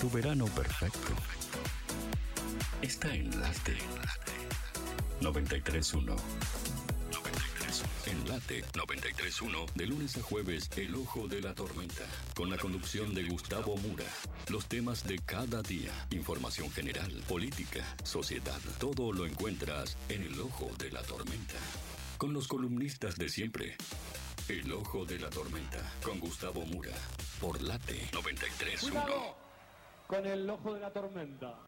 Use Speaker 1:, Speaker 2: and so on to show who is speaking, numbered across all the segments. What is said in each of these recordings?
Speaker 1: Tu verano perfecto está en Late 931. En Late 931, de lunes a jueves, El Ojo de la Tormenta, con la conducción de Gustavo Mura. Los temas de cada día, información general, política, sociedad, todo lo encuentras en El Ojo de la Tormenta. Con los columnistas de siempre. El Ojo de la Tormenta, con Gustavo Mura, por Late 931.
Speaker 2: Con el ojo de la tormenta.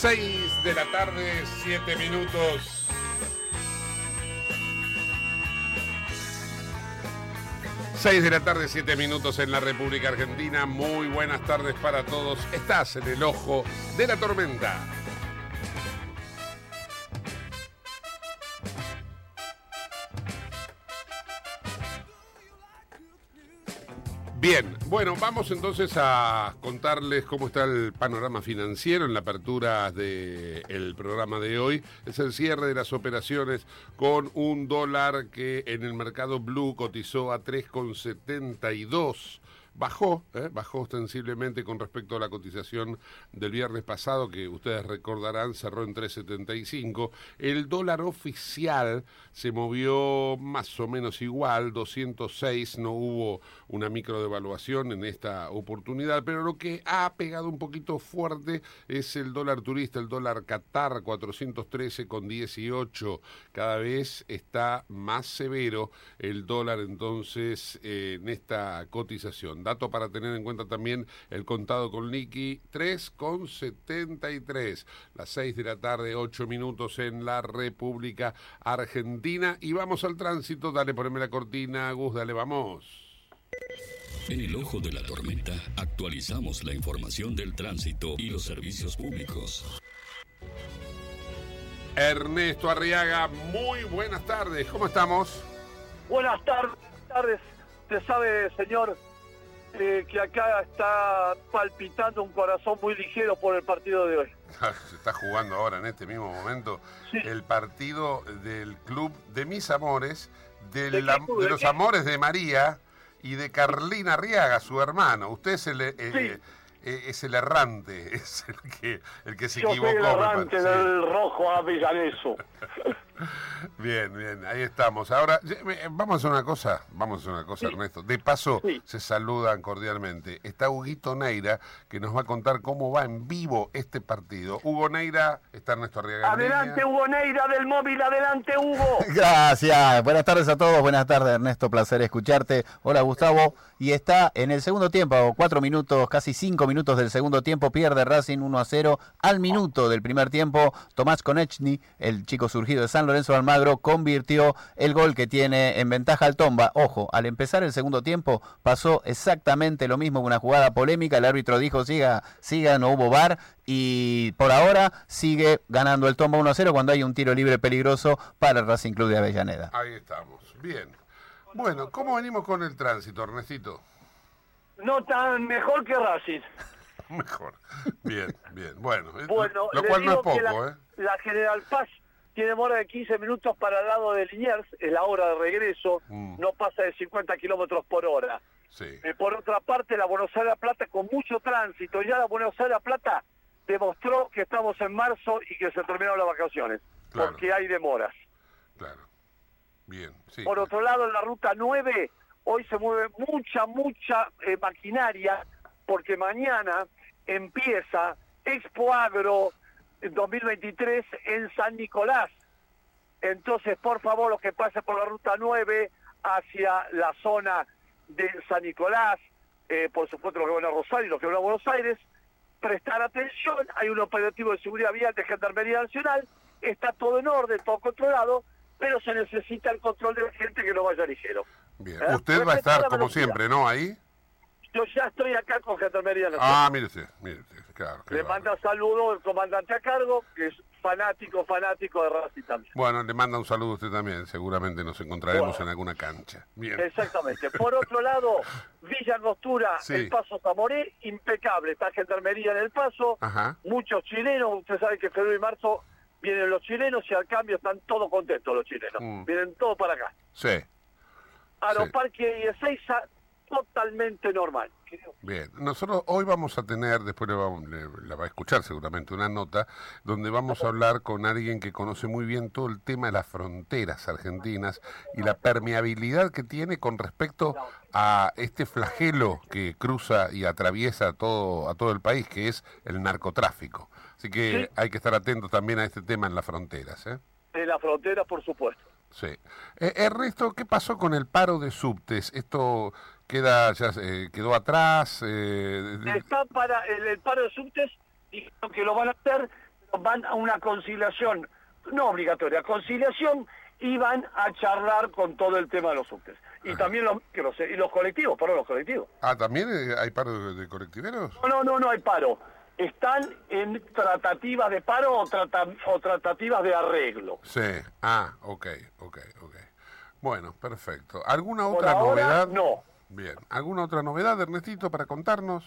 Speaker 3: 6 de la tarde, 7 minutos. Seis de la tarde, siete minutos en la República Argentina. Muy buenas tardes para todos. Estás en el ojo de la tormenta. Bueno, vamos entonces a contarles cómo está el panorama financiero en la apertura del programa de hoy. Es el cierre de las operaciones con un dólar que en el mercado blue cotizó a 3,72. Bajó, ¿eh? bajó ostensiblemente con respecto a la cotización del viernes pasado, que ustedes recordarán cerró en 3.75. El dólar oficial se movió más o menos igual, 206, no hubo una microdevaluación en esta oportunidad, pero lo que ha pegado un poquito fuerte es el dólar turista, el dólar Qatar, 413 con 18. Cada vez está más severo el dólar entonces eh, en esta cotización. Dato para tener en cuenta también el contado con liqui, 3,73. Las 6 de la tarde, 8 minutos en la República Argentina. Y vamos al tránsito, dale, poneme la cortina, Gus, dale, vamos.
Speaker 1: En el ojo de la tormenta actualizamos la información del tránsito y los servicios públicos.
Speaker 3: Ernesto Arriaga, muy buenas tardes, ¿cómo estamos?
Speaker 4: Buenas tardes, buenas tardes. Usted sabe, señor, eh, que acá está palpitando un corazón muy ligero por el partido de hoy.
Speaker 3: Se está jugando ahora en este mismo momento
Speaker 4: Sí.
Speaker 3: el partido del club de mis amores, del
Speaker 4: ¿De club?
Speaker 3: de
Speaker 4: ¿De
Speaker 3: los
Speaker 4: qué?
Speaker 3: amores de María y de Carlina Arriaga, su hermano. Usted es el, eh,
Speaker 4: Sí.
Speaker 3: eh, es el errante, es el que, el que se
Speaker 4: Yo soy
Speaker 3: equivocó.
Speaker 4: el errante del rojo avellaneso.
Speaker 3: Bien, bien, ahí estamos. Ahora, vamos a hacer una cosa, vamos a hacer una cosa, Ernesto. De paso,
Speaker 4: Sí.
Speaker 3: se saludan cordialmente. Está Huguito Neira, que nos va a contar cómo va en vivo este partido. Hugo Neira, está Ernesto Arriaga.
Speaker 4: Adelante. Hugo Neira del móvil, adelante, Hugo.
Speaker 5: Gracias. Buenas tardes a todos. Buenas tardes, Ernesto. Placer escucharte. Hola, Gustavo. Y está en el segundo tiempo, cuatro minutos, casi cinco minutos del segundo tiempo. Pierde Racing 1 a 0. Al minuto del primer tiempo, Tomás Konechny, el chico surgido de San Lorenzo de Almagro, convirtió el gol que tiene en ventaja al Tomba. Ojo, al empezar el segundo tiempo pasó exactamente lo mismo, una jugada polémica. El árbitro dijo, siga, siga, no hubo VAR. Y por ahora sigue ganando el Tomba 1 a 0 cuando hay un tiro libre peligroso para el Racing Club de Avellaneda.
Speaker 3: Ahí estamos. Bien. Bueno, ¿cómo venimos con el tránsito, Ernestito?
Speaker 4: No tan mejor que Racing.
Speaker 3: Mejor. Bien, bien. Bueno,
Speaker 4: Bueno,
Speaker 3: lo cual no es poco,
Speaker 4: la,
Speaker 3: ¿eh?
Speaker 4: la General Paz tiene demora de 15 minutos para el lado de Liniers, es la hora de regreso,
Speaker 3: Mm.
Speaker 4: no pasa de 50 kilómetros por hora.
Speaker 3: Sí.
Speaker 4: Eh, por otra parte, la Buenos Aires La Plata con mucho tránsito. Ya la Buenos Aires La Plata demostró que estamos en marzo y que se terminaron las vacaciones,
Speaker 3: Claro.
Speaker 4: porque hay demoras.
Speaker 3: Claro. Bien, sí.
Speaker 4: Por otro lado, en la ruta 9, hoy se mueve mucha, mucha eh, maquinaria, porque mañana empieza Expo Agro 2023 en San Nicolás. Entonces, por favor, los que pasen por la ruta 9 hacia la zona de San Nicolás, eh, por supuesto los que van a Rosario y los que van a Buenos Aires, prestar atención, hay un operativo de seguridad vial de Gendarmería Nacional, está todo en orden, todo controlado, pero se necesita el control de la gente que no vaya ligero.
Speaker 3: Bien.
Speaker 4: ¿Eh?
Speaker 3: Usted va a estar como siempre, ¿no? Ahí.
Speaker 4: Yo ya estoy acá con Gendarmería Nacional.
Speaker 3: Ah, mire usted, claro.
Speaker 4: Le manda saludo el comandante a cargo, que es fanático, fanático de Racing también.
Speaker 3: Bueno, le manda un saludo a usted también. Seguramente nos encontraremos
Speaker 4: Bueno.
Speaker 3: en alguna cancha. Bien.
Speaker 4: Exactamente. Por otro lado, Villa Angostura,
Speaker 3: Sí.
Speaker 4: el Paso Zamoré, impecable. Está Gendarmería en el Paso,
Speaker 3: Ajá.
Speaker 4: muchos chilenos. Usted sabe que en febrero y marzo vienen los chilenos y al cambio están todos contentos los chilenos.
Speaker 3: Mm.
Speaker 4: Vienen todos para acá.
Speaker 3: Sí.
Speaker 4: Aeroparque y Ezeiza, totalmente normal. Creo.
Speaker 3: Bien, nosotros hoy vamos a tener, después le vamos- le- la va a escuchar seguramente, una nota donde vamos a hablar con alguien que conoce muy bien todo el tema de las fronteras argentinas y la permeabilidad que tiene con respecto a este flagelo que cruza y atraviesa todo, a todo el país, que es el narcotráfico. Así que
Speaker 4: Sí.
Speaker 3: hay que estar atentos también a este tema en las fronteras. ¿eh?
Speaker 4: En la frontera, por supuesto.
Speaker 3: Sí. Eh, Ernesto, ¿qué pasó con el paro de subtes? ¿Esto queda ya eh, quedó atrás? Eh,
Speaker 4: Está para el, el paro de subtes, dijeron que lo van a hacer, van a una conciliación, no obligatoria, conciliación y van a charlar con todo el tema de los subtes. Y también los micros, y los colectivos, perdón, los colectivos.
Speaker 3: Ah, ¿también eh, hay paro de, de colectiveros?
Speaker 4: No, no, no, no hay paro. Están en tratativas de paro o, trata- o tratativas de arreglo.
Speaker 3: Sí. Ah, ok, ok, ok. Bueno, perfecto. ¿Alguna
Speaker 4: Por
Speaker 3: otra
Speaker 4: ahora,
Speaker 3: novedad?
Speaker 4: no.
Speaker 3: Bien. ¿Alguna otra novedad, Ernestito, para contarnos?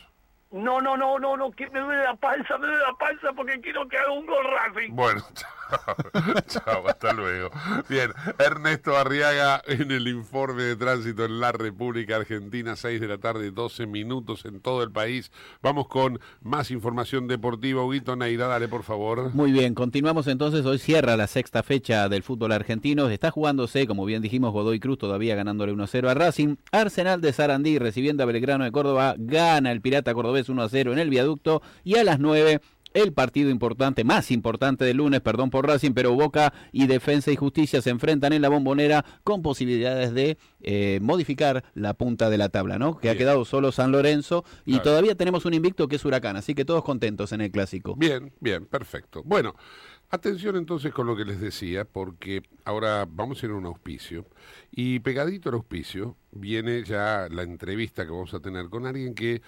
Speaker 4: No, no, no, no, no, que me duele la panza, me duele la panza porque quiero que haga un gol Racing.
Speaker 3: Bueno, chao. chao, hasta luego. Bien, Ernesto Arriaga en el informe de tránsito en la República Argentina, 6 de la tarde, 12 minutos en todo el país. Vamos con más información deportiva. Huguito Neira, dale, por favor.
Speaker 6: Muy bien, continuamos entonces. Hoy cierra la sexta fecha del fútbol argentino. Está jugándose, como bien dijimos, Godoy Cruz todavía ganándole 1-0 a Racing. Arsenal de Sarandí recibiendo a Belgrano de Córdoba. Gana el Pirata Cordobés 1-0 en el viaducto. Y a las 9 el partido importante, más importante del lunes, perdón por Racing, pero Boca y Defensa y Justicia se enfrentan en la bombonera con posibilidades de eh, modificar la punta de la tabla, ¿no? Que ha quedado solo San Lorenzo y
Speaker 3: Claro.
Speaker 6: todavía tenemos un invicto que es Huracán, así que todos contentos en el clásico.
Speaker 3: Bien, bien, perfecto. Bueno, atención entonces con lo que les decía, porque ahora vamos a ir a un auspicio y pegadito al auspicio viene ya la entrevista que vamos a tener con alguien que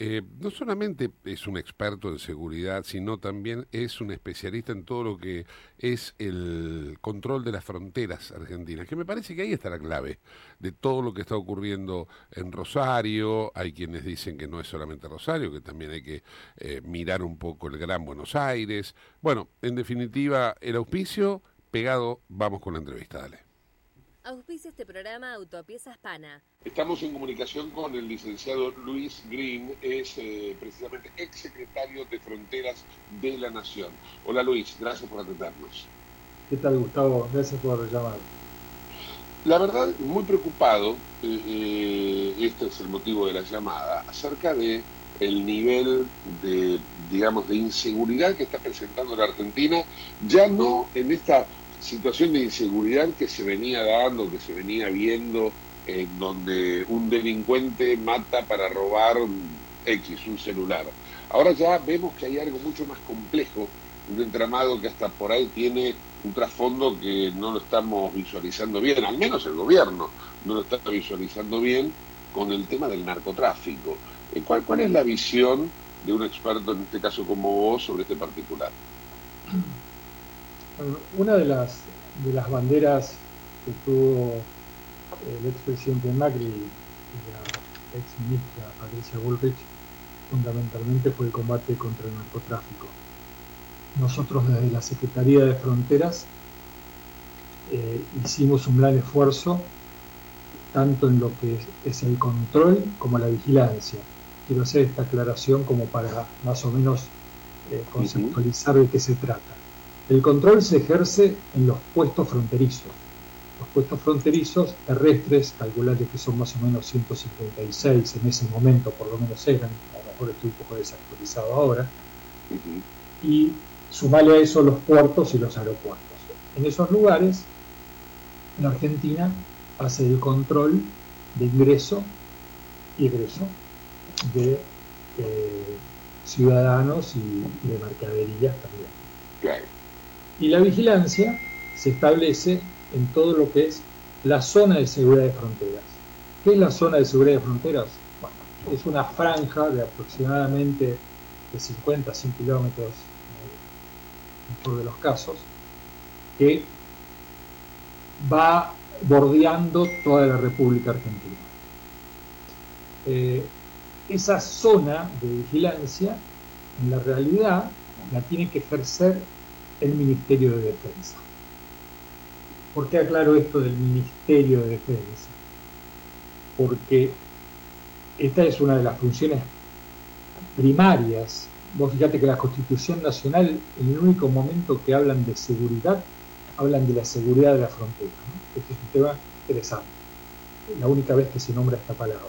Speaker 3: eh, no solamente es un experto en seguridad, sino también es un especialista en todo lo que es el control de las fronteras argentinas, que me parece que ahí está la clave de todo lo que está ocurriendo en Rosario. Hay quienes dicen que no es solamente Rosario, que también hay que eh, mirar un poco el Gran Buenos Aires. Bueno, en definitiva, el auspicio pegado, vamos con la entrevista, dale.
Speaker 7: Auspicia este programa Autopiezas Pana.
Speaker 3: Estamos en comunicación con el licenciado Luis Green, es eh, precisamente exsecretario de Fronteras de la Nación. Hola Luis, gracias por atendernos.
Speaker 8: ¿Qué tal, Gustavo? Gracias por llamar.
Speaker 3: La verdad, muy preocupado, eh, eh, este es el motivo de la llamada, acerca de el nivel de, digamos, de inseguridad que está presentando la Argentina, ya no en esta situación de inseguridad que se venía dando, que se venía viendo, en donde un delincuente mata para robar X, un celular. Ahora ya vemos que hay algo mucho más complejo, un entramado que hasta por ahí tiene un trasfondo que no lo estamos visualizando bien, al menos el gobierno no lo está visualizando bien con el tema del narcotráfico. Eh, ¿Cuál, cuál es la visión de un experto, en este caso como vos, sobre este particular?
Speaker 8: Una de las, de las banderas que tuvo el expresidente Macri y la ex ministra Patricia Bullrich fundamentalmente fue el combate contra el narcotráfico. Nosotros desde la Secretaría de Fronteras eh, hicimos un gran esfuerzo tanto en lo que es, el control como la vigilancia. Quiero hacer esta aclaración como para más o menos eh, conceptualizar de qué se trata. El control se ejerce en los puestos fronterizos. Los puestos fronterizos terrestres, calculate que son más o menos 156 en ese momento, por lo menos eran, a lo mejor estoy un poco desactualizado ahora, y sumale a eso los puertos y los aeropuertos. En esos lugares, la Argentina hace el control de ingreso y egreso de eh, ciudadanos y, de mercaderías también. Y la vigilancia se establece en todo lo que es la zona de seguridad de fronteras. ¿Qué es la zona de seguridad de fronteras? Bueno, es una franja de aproximadamente de 50 a 100 kilómetros en todos los casos, que va bordeando toda la República Argentina. Eh, esa zona de vigilancia, en la realidad, la tiene que ejercer el Ministerio de Defensa. ¿Por qué aclaro esto del Ministerio de Defensa? Porque esta es una de las funciones primarias Vos fíjate que la Constitución Nacional, en el único momento que hablan de seguridad, hablan de la seguridad de la frontera. Este es un tema interesante. La única vez que se nombra esta palabra.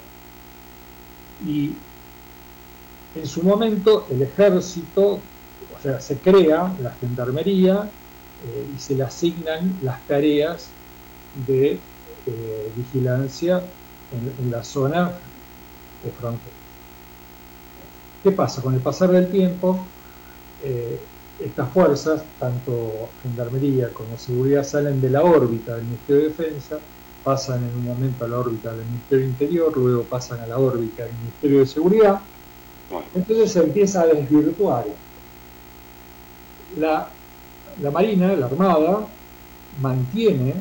Speaker 8: Y en su momento el ejército, o sea, se crea la gendarmería eh, y se le asignan las tareas de eh, vigilancia en, en la zona de frontera. ¿Qué pasa? Con el pasar del tiempo, eh, estas fuerzas, tanto Gendarmería como Seguridad, salen de la órbita del Ministerio de Defensa, pasan en un momento a la órbita del Ministerio de Interior, luego pasan a la órbita del Ministerio de Seguridad, entonces se empieza a desvirtuar. La, la Marina, la Armada, mantiene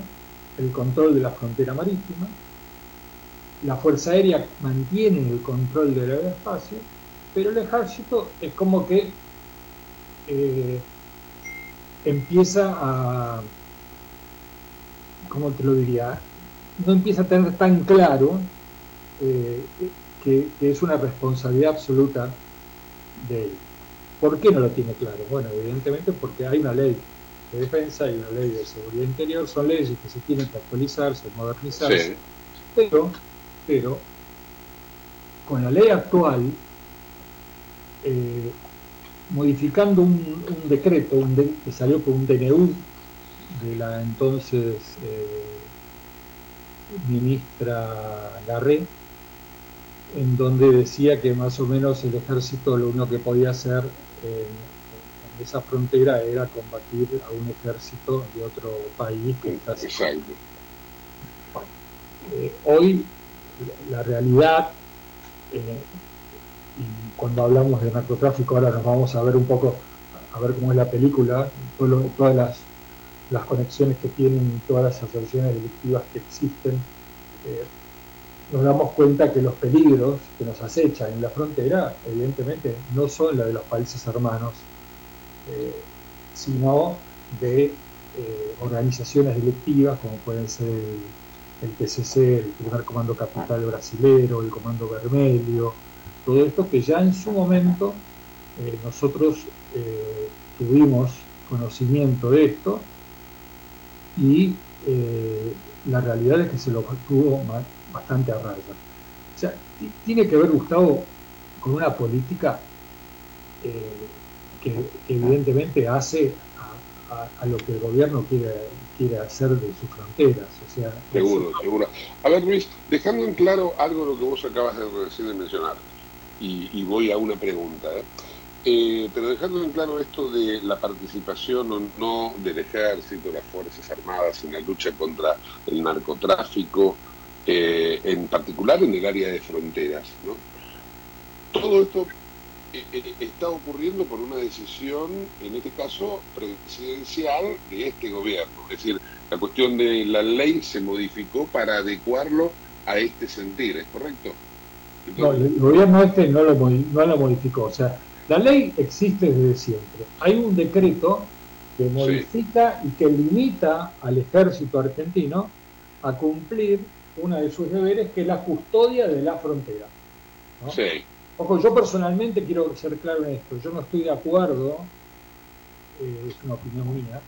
Speaker 8: el control de la frontera marítima, la Fuerza Aérea mantiene el control del aeroespacio, pero el ejército es como que eh, empieza a, ¿cómo te lo diría? No empieza a tener tan claro eh, que, es una responsabilidad absoluta de él. ¿Por qué no lo tiene claro? Bueno, evidentemente porque hay una ley de defensa y una ley de seguridad interior, son leyes que se tienen que actualizarse, modernizarse, pero, pero con la ley actual eh, modificando un, decreto un que salió por un DNU de la entonces eh, ministra Garré, en donde decía que más o menos el ejército lo único que podía hacer en, esa frontera era combatir a un ejército de otro país que está eh, hoy la realidad y cuando hablamos de narcotráfico ahora nos vamos a ver un poco, a ver cómo es la película, todas las, conexiones que tienen, todas las asociaciones delictivas que existen, eh, nos damos cuenta que los peligros que nos acechan en la frontera, evidentemente, no son la de los países hermanos, eh, sino de eh, organizaciones delictivas como pueden ser el, PCC, el Primer Comando Capital Brasilero, el Comando Vermelho, todo esto que ya en su momento eh, nosotros tuvimos conocimiento de esto y la realidad es que se lo tuvo bastante a raya. O sea, tiene que ver, Gustavo, con una política eh, que, evidentemente hace a, lo que el gobierno quiere, quiere hacer de sus fronteras. O sea,
Speaker 3: seguro, seguro. A ver, Luis, dejando en claro algo de lo que vos acabas de, recién de mencionar, y, voy a una pregunta. ¿eh? Eh, pero dejando en claro esto de la participación o no del ejército, las Fuerzas Armadas en la lucha contra el narcotráfico, eh, en particular en el área de fronteras, ¿no? Todo esto eh, está ocurriendo por una decisión, en este caso, presidencial de este gobierno. Es decir, la cuestión de la ley se modificó para adecuarlo a este sentir, ¿es correcto?
Speaker 8: no, el gobierno este no lo, no lo modificó. O sea, la ley existe desde siempre. Hay un decreto que modifica y que limita al ejército argentino a cumplir uno de sus deberes, que es la custodia de la frontera. Ojo, yo personalmente quiero ser claro en esto, yo no estoy de acuerdo, eh, es una opinión mía,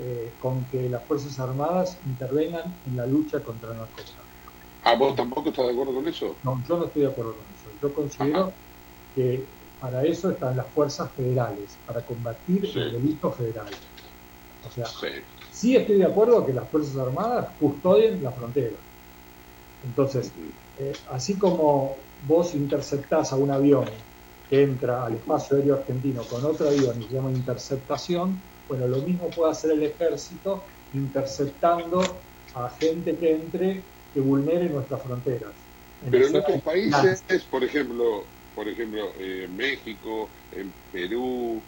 Speaker 8: eh, con que las Fuerzas Armadas intervengan en la lucha contra el narcotráfico.
Speaker 3: ¿Ah, vos tampoco estás de acuerdo con eso?
Speaker 8: No, yo no estoy de acuerdo con eso. Yo considero que para eso están las fuerzas federales, para combatir el delito federal. O sea, sí. estoy de acuerdo que las Fuerzas Armadas custodien la frontera. Entonces, eh, así como vos interceptás a un avión que entra al espacio aéreo argentino con otro avión y se llama interceptación, bueno, lo mismo puede hacer el ejército interceptando a gente que entre que vulnere nuestras fronteras.
Speaker 3: Pero en otros países, por ejemplo, por ejemplo, en eh, México, en Perú,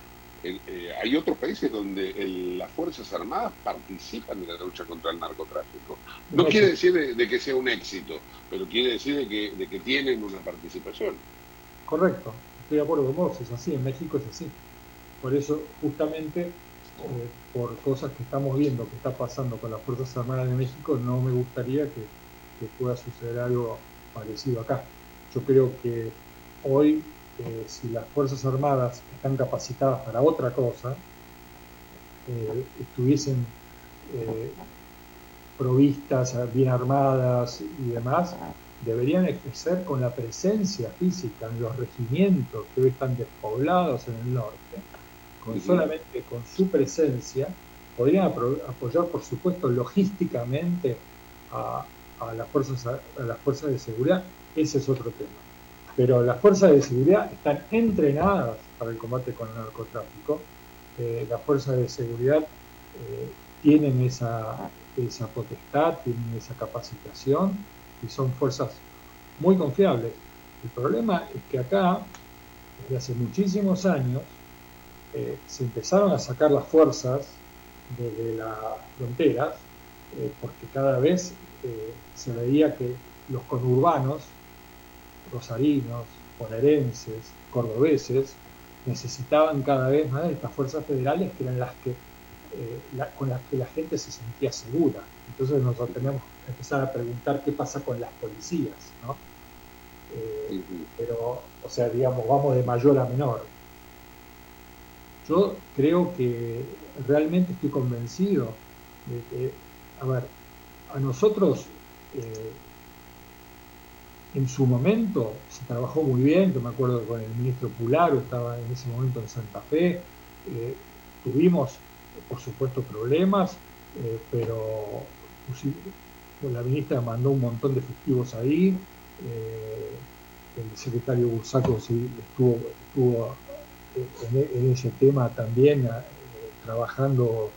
Speaker 3: eh, hay otros países donde las Fuerzas Armadas participan en la lucha contra el narcotráfico. No quiere decir de, que sea un éxito, pero quiere decir de que, de que tienen una participación.
Speaker 8: Correcto, estoy de acuerdo con vos, es así, en México es así. Por eso, justamente, eh, por cosas que estamos viendo que está pasando con las Fuerzas Armadas de México, no me gustaría que, que pueda suceder algo parecido acá. Yo creo que hoy, eh, si las Fuerzas Armadas están capacitadas para otra cosa, eh, estuviesen eh, provistas, bien armadas y demás, deberían ejercer con la presencia física en los regimientos que hoy están despoblados en el norte, con solamente con su presencia, podrían apoyar, por supuesto, logísticamente a, las fuerzas, a las fuerzas de seguridad. Ese es otro tema pero las fuerzas de seguridad están entrenadas para el combate con el narcotráfico. Eh, las fuerzas de seguridad eh, tienen esa, esa potestad, tienen esa capacitación y son fuerzas muy confiables. El problema es que acá, desde hace muchísimos años, eh, se empezaron a sacar las fuerzas desde las fronteras, porque cada vez se veía que los conurbanos rosarinos, bonaerenses, cordobeses, necesitaban cada vez más de estas fuerzas federales que eran las que eh, con las que la gente se sentía segura. Entonces nosotros tenemos que empezar a preguntar qué pasa con las policías, ¿no? Eh, pero, o sea, digamos, vamos de mayor a menor. Yo creo que realmente estoy convencido de que, a ver, a nosotros eh, en su momento se trabajó muy bien, yo me acuerdo con el ministro Pularo estaba en ese momento en Santa Fe, eh, tuvimos por supuesto problemas, eh, pero la ministra mandó un montón de efectivos ahí, eh, el secretario Bursaco estuvo, estuvo en, ese tema también trabajando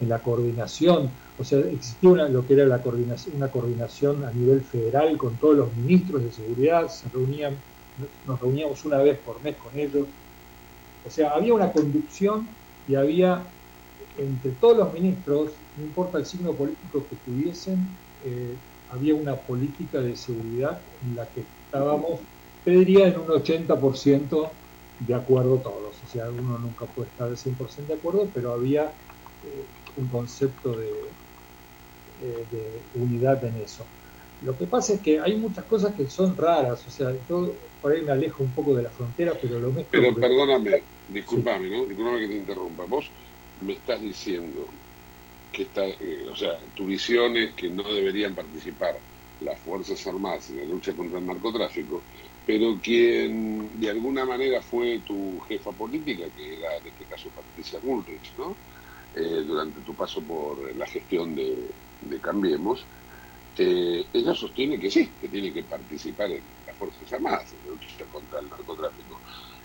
Speaker 8: en la coordinación o sea, existía una, lo que era la coordinación, una coordinación a nivel federal con todos los ministros de seguridad, se reunían, nos reuníamos una vez por mes con ellos. O sea, había una conducción y había entre todos los ministros, no importa el signo político que tuviesen, eh, había una política de seguridad en la que estábamos, te diría, en un 80% de acuerdo todos. O sea, uno nunca puede estar al 100% de acuerdo, pero había eh, un concepto de, eh, de unidad en eso. Lo que pasa es que hay muchas cosas que son raras, o sea, yo por ahí me alejo un poco de la frontera, pero lo mezclo...
Speaker 3: Pero perdóname, discúlpame, ¿no? Discúlpame que te interrumpa. Vos me estás diciendo que está, eh, o sea, tu visión es que no deberían participar las Fuerzas Armadas en la lucha contra el narcotráfico, pero quien de alguna manera fue tu jefa política, que era en este caso Patricia Bullrich, ¿no? Eh, durante tu paso por la gestión de, de Cambiemos, eh, ella sostiene que sí, que tiene que participar en las Fuerzas Armadas en la lucha contra el narcotráfico.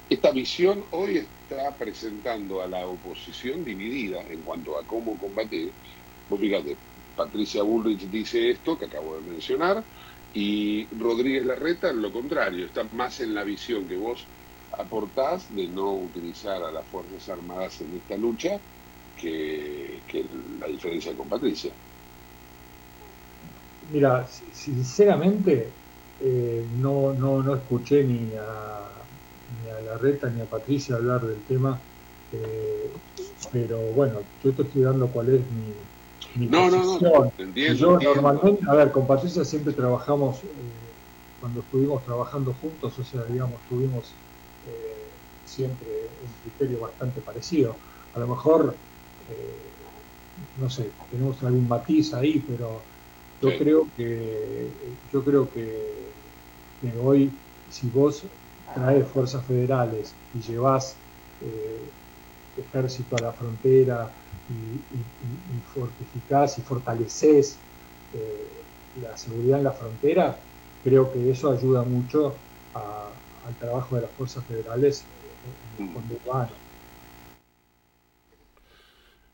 Speaker 3: Esta visión hoy está presentando a la oposición dividida en cuanto a cómo combatir. Vos fíjate, Patricia Bullrich dice esto que acabo de mencionar y Rodríguez Larreta lo contrario, está más en la visión que vos aportás de no utilizar a las Fuerzas Armadas en esta lucha que, que la diferencia con Patricia.
Speaker 8: Mira, sinceramente eh, no, no, no escuché ni a, ni a Larreta ni a Patricia hablar del tema, eh, pero bueno, yo te estoy dando cuál es mi, mi
Speaker 3: No, no,
Speaker 8: posición.
Speaker 3: no, entiendo,
Speaker 8: yo
Speaker 3: entiendo.
Speaker 8: normalmente, a ver, con Patricia siempre trabajamos, eh, cuando estuvimos trabajando juntos, o sea, digamos, tuvimos eh, siempre un criterio bastante parecido. A lo mejor, eh, no sé, tenemos algún matiz ahí, pero yo
Speaker 3: Sí.
Speaker 8: creo que yo creo que, que hoy si vos traes fuerzas federales y llevas eh, ejército a la frontera y, y, y- y fortificás y fortaleces eh, la seguridad en la frontera, creo que eso ayuda mucho a- al trabajo de las fuerzas federales en el fondo urbano.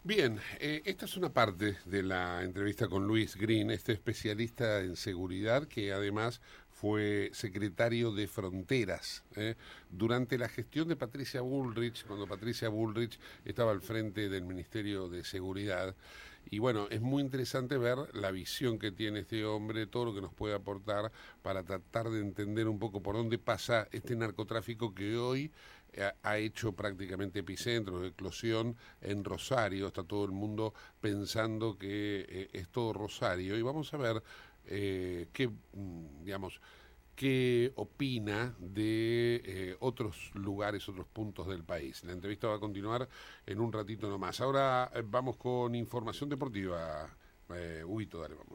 Speaker 3: Bien, eh, esta es una parte de la entrevista con Luis Green, este especialista en seguridad que además fue secretario de Fronteras ¿eh? durante la gestión de Patricia Bullrich, cuando Patricia Bullrich estaba al frente del Ministerio de Seguridad. Y bueno, es muy interesante ver la visión que tiene este hombre, todo lo que nos puede aportar para tratar de entender un poco por dónde pasa este narcotráfico que hoy ha- hecho prácticamente epicentro de eclosión en Rosario. Está todo el mundo pensando que eh, es todo Rosario. Y vamos a ver eh, qué, mm, digamos, qué opina de eh, otros lugares, otros puntos del país. La entrevista va a continuar en un ratito nomás. Ahora eh, vamos con información deportiva. Eh.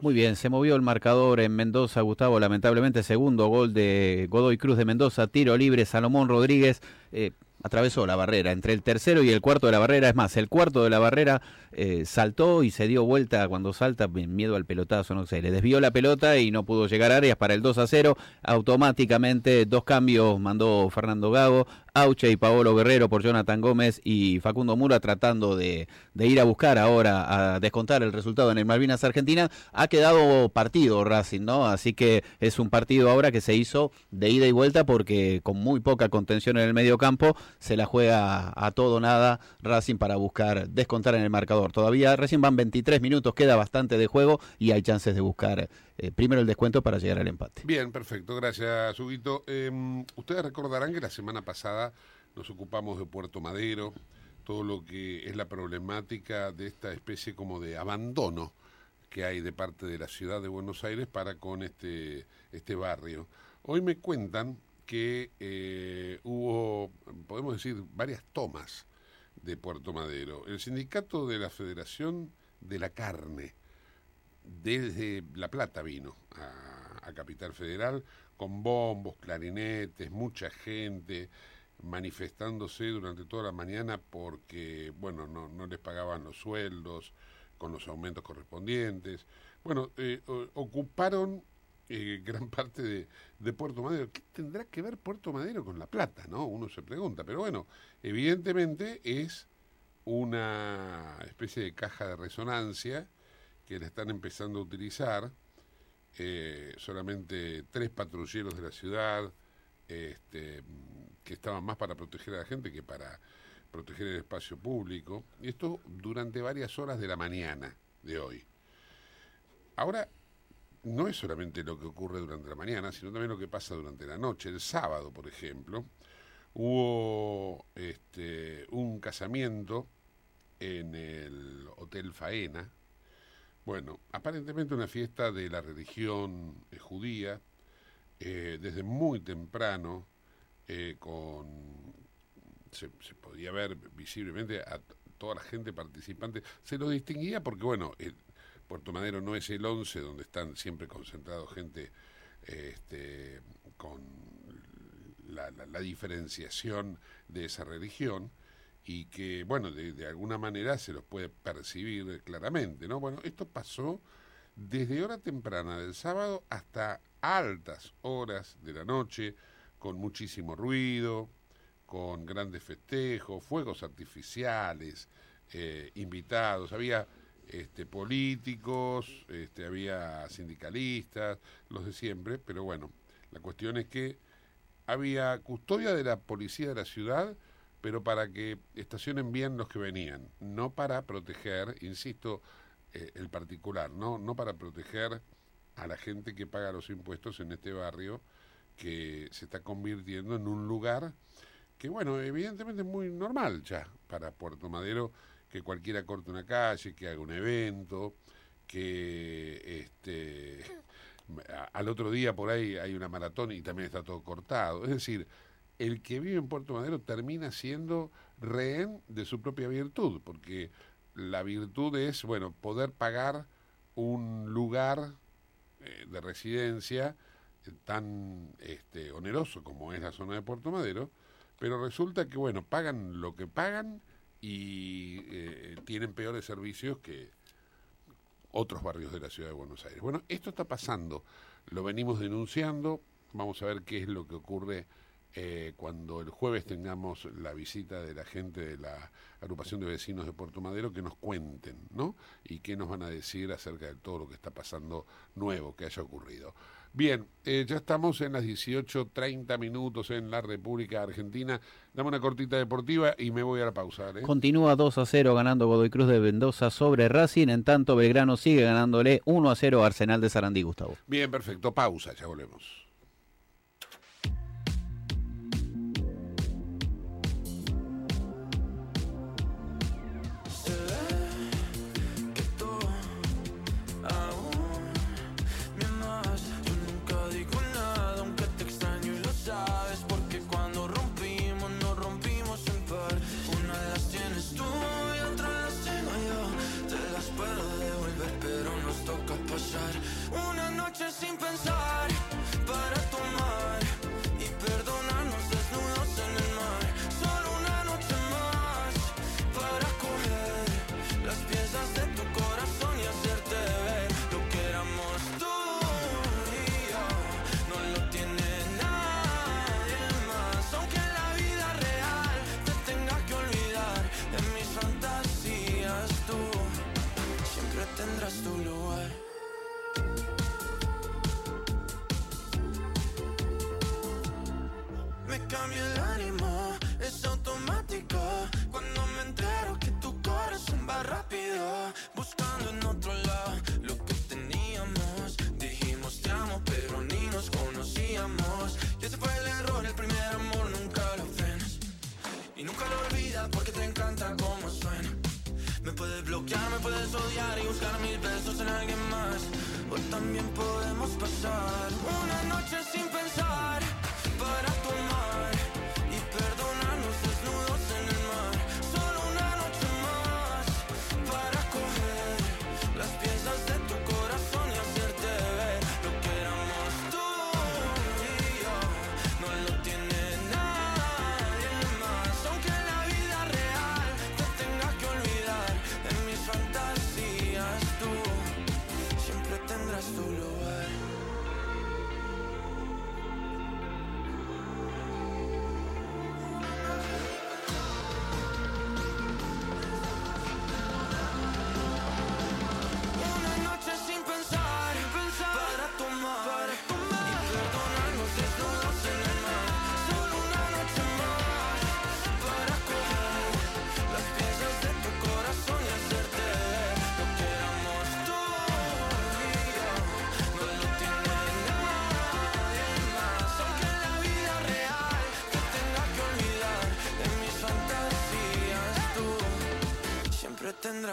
Speaker 6: Muy bien, se movió el marcador en Mendoza, Gustavo, lamentablemente segundo gol de Godoy Cruz de Mendoza, tiro libre, Salomón Rodríguez eh, atravesó la barrera, entre el tercero y el cuarto de la barrera, es más, el cuarto de la barrera eh, saltó y se dio vuelta cuando salta, miedo al pelotazo, no sé, le desvió la pelota y no pudo llegar a áreas para el 2 a 0, automáticamente dos cambios mandó Fernando Gago, Auche y Paolo Guerrero por Jonathan Gómez y Facundo Mura tratando de, de ir a buscar ahora a descontar el resultado en el Malvinas Argentina. Ha quedado partido Racing, ¿no? Así que es un partido ahora que se hizo de ida y vuelta porque con muy poca contención en el medio campo se la juega a todo nada Racing para buscar descontar en el marcador. Todavía recién van 23 minutos, queda bastante de juego y hay chances de buscar eh, primero el descuento para llegar al empate.
Speaker 3: Bien, perfecto, gracias, Huguito. Eh, ustedes recordarán que la semana pasada nos ocupamos de Puerto Madero, todo lo que es la problemática de esta especie como de abandono que hay de parte de la ciudad de Buenos Aires para con este, este barrio. Hoy me cuentan que eh, hubo, podemos decir, varias tomas de Puerto Madero. El sindicato de la Federación de la Carne, desde La Plata vino a, a Capital Federal con bombos, clarinetes, mucha gente manifestándose durante toda la mañana porque, bueno, no, no les pagaban los sueldos con los aumentos correspondientes. Bueno, eh, ocuparon eh, gran parte de, de Puerto Madero. ¿Qué tendrá que ver Puerto Madero con La Plata, no? Uno se pregunta. Pero bueno, evidentemente es una especie de caja de resonancia que la están empezando a utilizar. eh, solamente tres patrulleros de la ciudad este, que estaban más para proteger a la gente que para proteger el espacio público. Y esto durante varias horas de la mañana de hoy. Ahora, no es solamente lo que ocurre durante la mañana, sino también lo que pasa durante la noche. El sábado, por ejemplo, hubo este, un casamiento en el Hotel Faena. Bueno, aparentemente una fiesta de la religión eh, judía, eh, desde muy temprano, eh, con se, se podía ver visiblemente a toda la gente participante, se lo distinguía porque, bueno, Puerto Madero no es el 11 donde están siempre concentrados gente este, con la, la- diferenciación de esa religión y que, bueno, de, de alguna manera se los puede percibir claramente, ¿no? Bueno, esto pasó desde hora temprana del sábado hasta altas horas de la noche, con muchísimo ruido, con grandes festejos, fuegos artificiales, eh, invitados, había este, políticos, este, había sindicalistas, los de siempre, pero bueno, la cuestión es que había custodia de la policía de la ciudad, pero para que estacionen bien los que venían, no para proteger, insisto, eh, el particular, ¿no? no para proteger a la gente que paga los impuestos en este barrio que se está convirtiendo en un lugar que, bueno, evidentemente es muy normal ya para Puerto Madero que cualquiera corte una calle, que haga un evento, que este al otro día por ahí hay una maratón y también está todo cortado. Es decir, el que vive en Puerto Madero termina siendo rehén de su propia virtud, porque la virtud es, bueno, poder pagar un lugar eh, de residencia eh, tan este, oneroso como es la zona de Puerto Madero, pero resulta que, bueno, pagan lo que pagan y eh, tienen peores servicios que otros barrios de la ciudad de Buenos Aires. Bueno, esto está pasando, lo venimos denunciando, vamos a ver qué es lo que ocurre eh, cuando el jueves tengamos la visita de la gente de la agrupación de vecinos de Puerto Madero que nos cuenten, ¿no? Y qué nos van a decir acerca de todo lo que está pasando nuevo que haya ocurrido. Bien, eh, ya estamos en las 18.30 minutos en la República Argentina. Dame una cortita deportiva y me voy a la pausa.
Speaker 6: Continúa 2 a 0 ganando Godoy Cruz de Mendoza sobre Racing. En tanto, Belgrano sigue ganándole 1 a 0 a Arsenal de Sarandí, Gustavo.
Speaker 3: Bien, perfecto. Pausa, ya volvemos.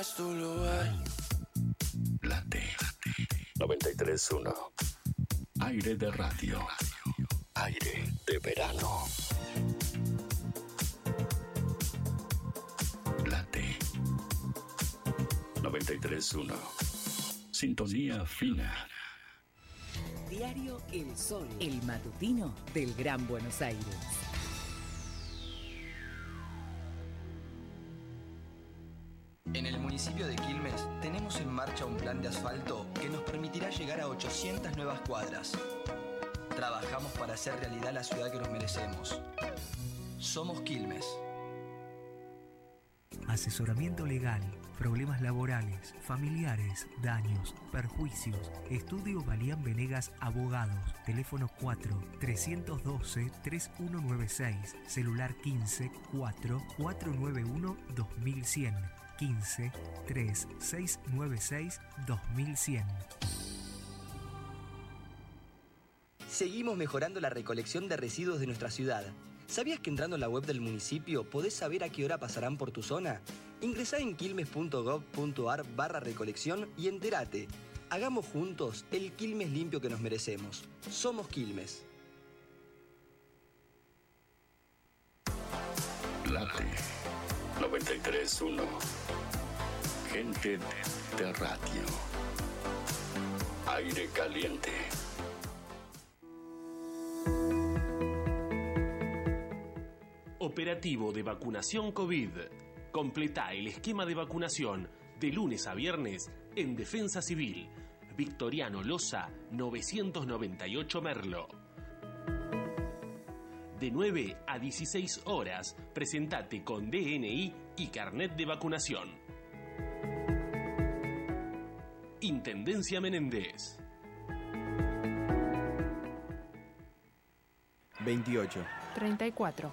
Speaker 9: Tendrás tu lugar.
Speaker 1: Late 93.1 Aire de radio. Aire de verano. Late 931. Sintonía fina.
Speaker 10: Diario El Sol, el matutino del Gran Buenos Aires.
Speaker 11: Municipio de Quilmes tenemos en marcha un plan de asfalto que nos permitirá llegar a 800 nuevas cuadras. Trabajamos para hacer realidad la ciudad que nos merecemos. Somos Quilmes.
Speaker 12: Asesoramiento legal, problemas laborales, familiares, daños, perjuicios. Estudio Valían Venegas Abogados. Teléfono 4 312 3196. Celular 15 4 491 2100. 15 3 696 2100.
Speaker 11: Seguimos mejorando la recolección de residuos de nuestra ciudad. ¿Sabías que entrando en la web del municipio podés saber a qué hora pasarán por tu zona? Ingresá en quilmes.gov.ar barra recolección y entérate. Hagamos juntos el Quilmes limpio que nos merecemos. Somos Quilmes.
Speaker 1: 931. Gente de radio. Aire caliente.
Speaker 13: Operativo de vacunación COVID. Completa el esquema de vacunación de lunes a viernes en Defensa Civil. Victoriano Loza, 998 Merlo. De 9 a 16 horas, presentate con DNI y carnet de vacunación. Intendencia Menéndez.
Speaker 14: 28,
Speaker 15: 34,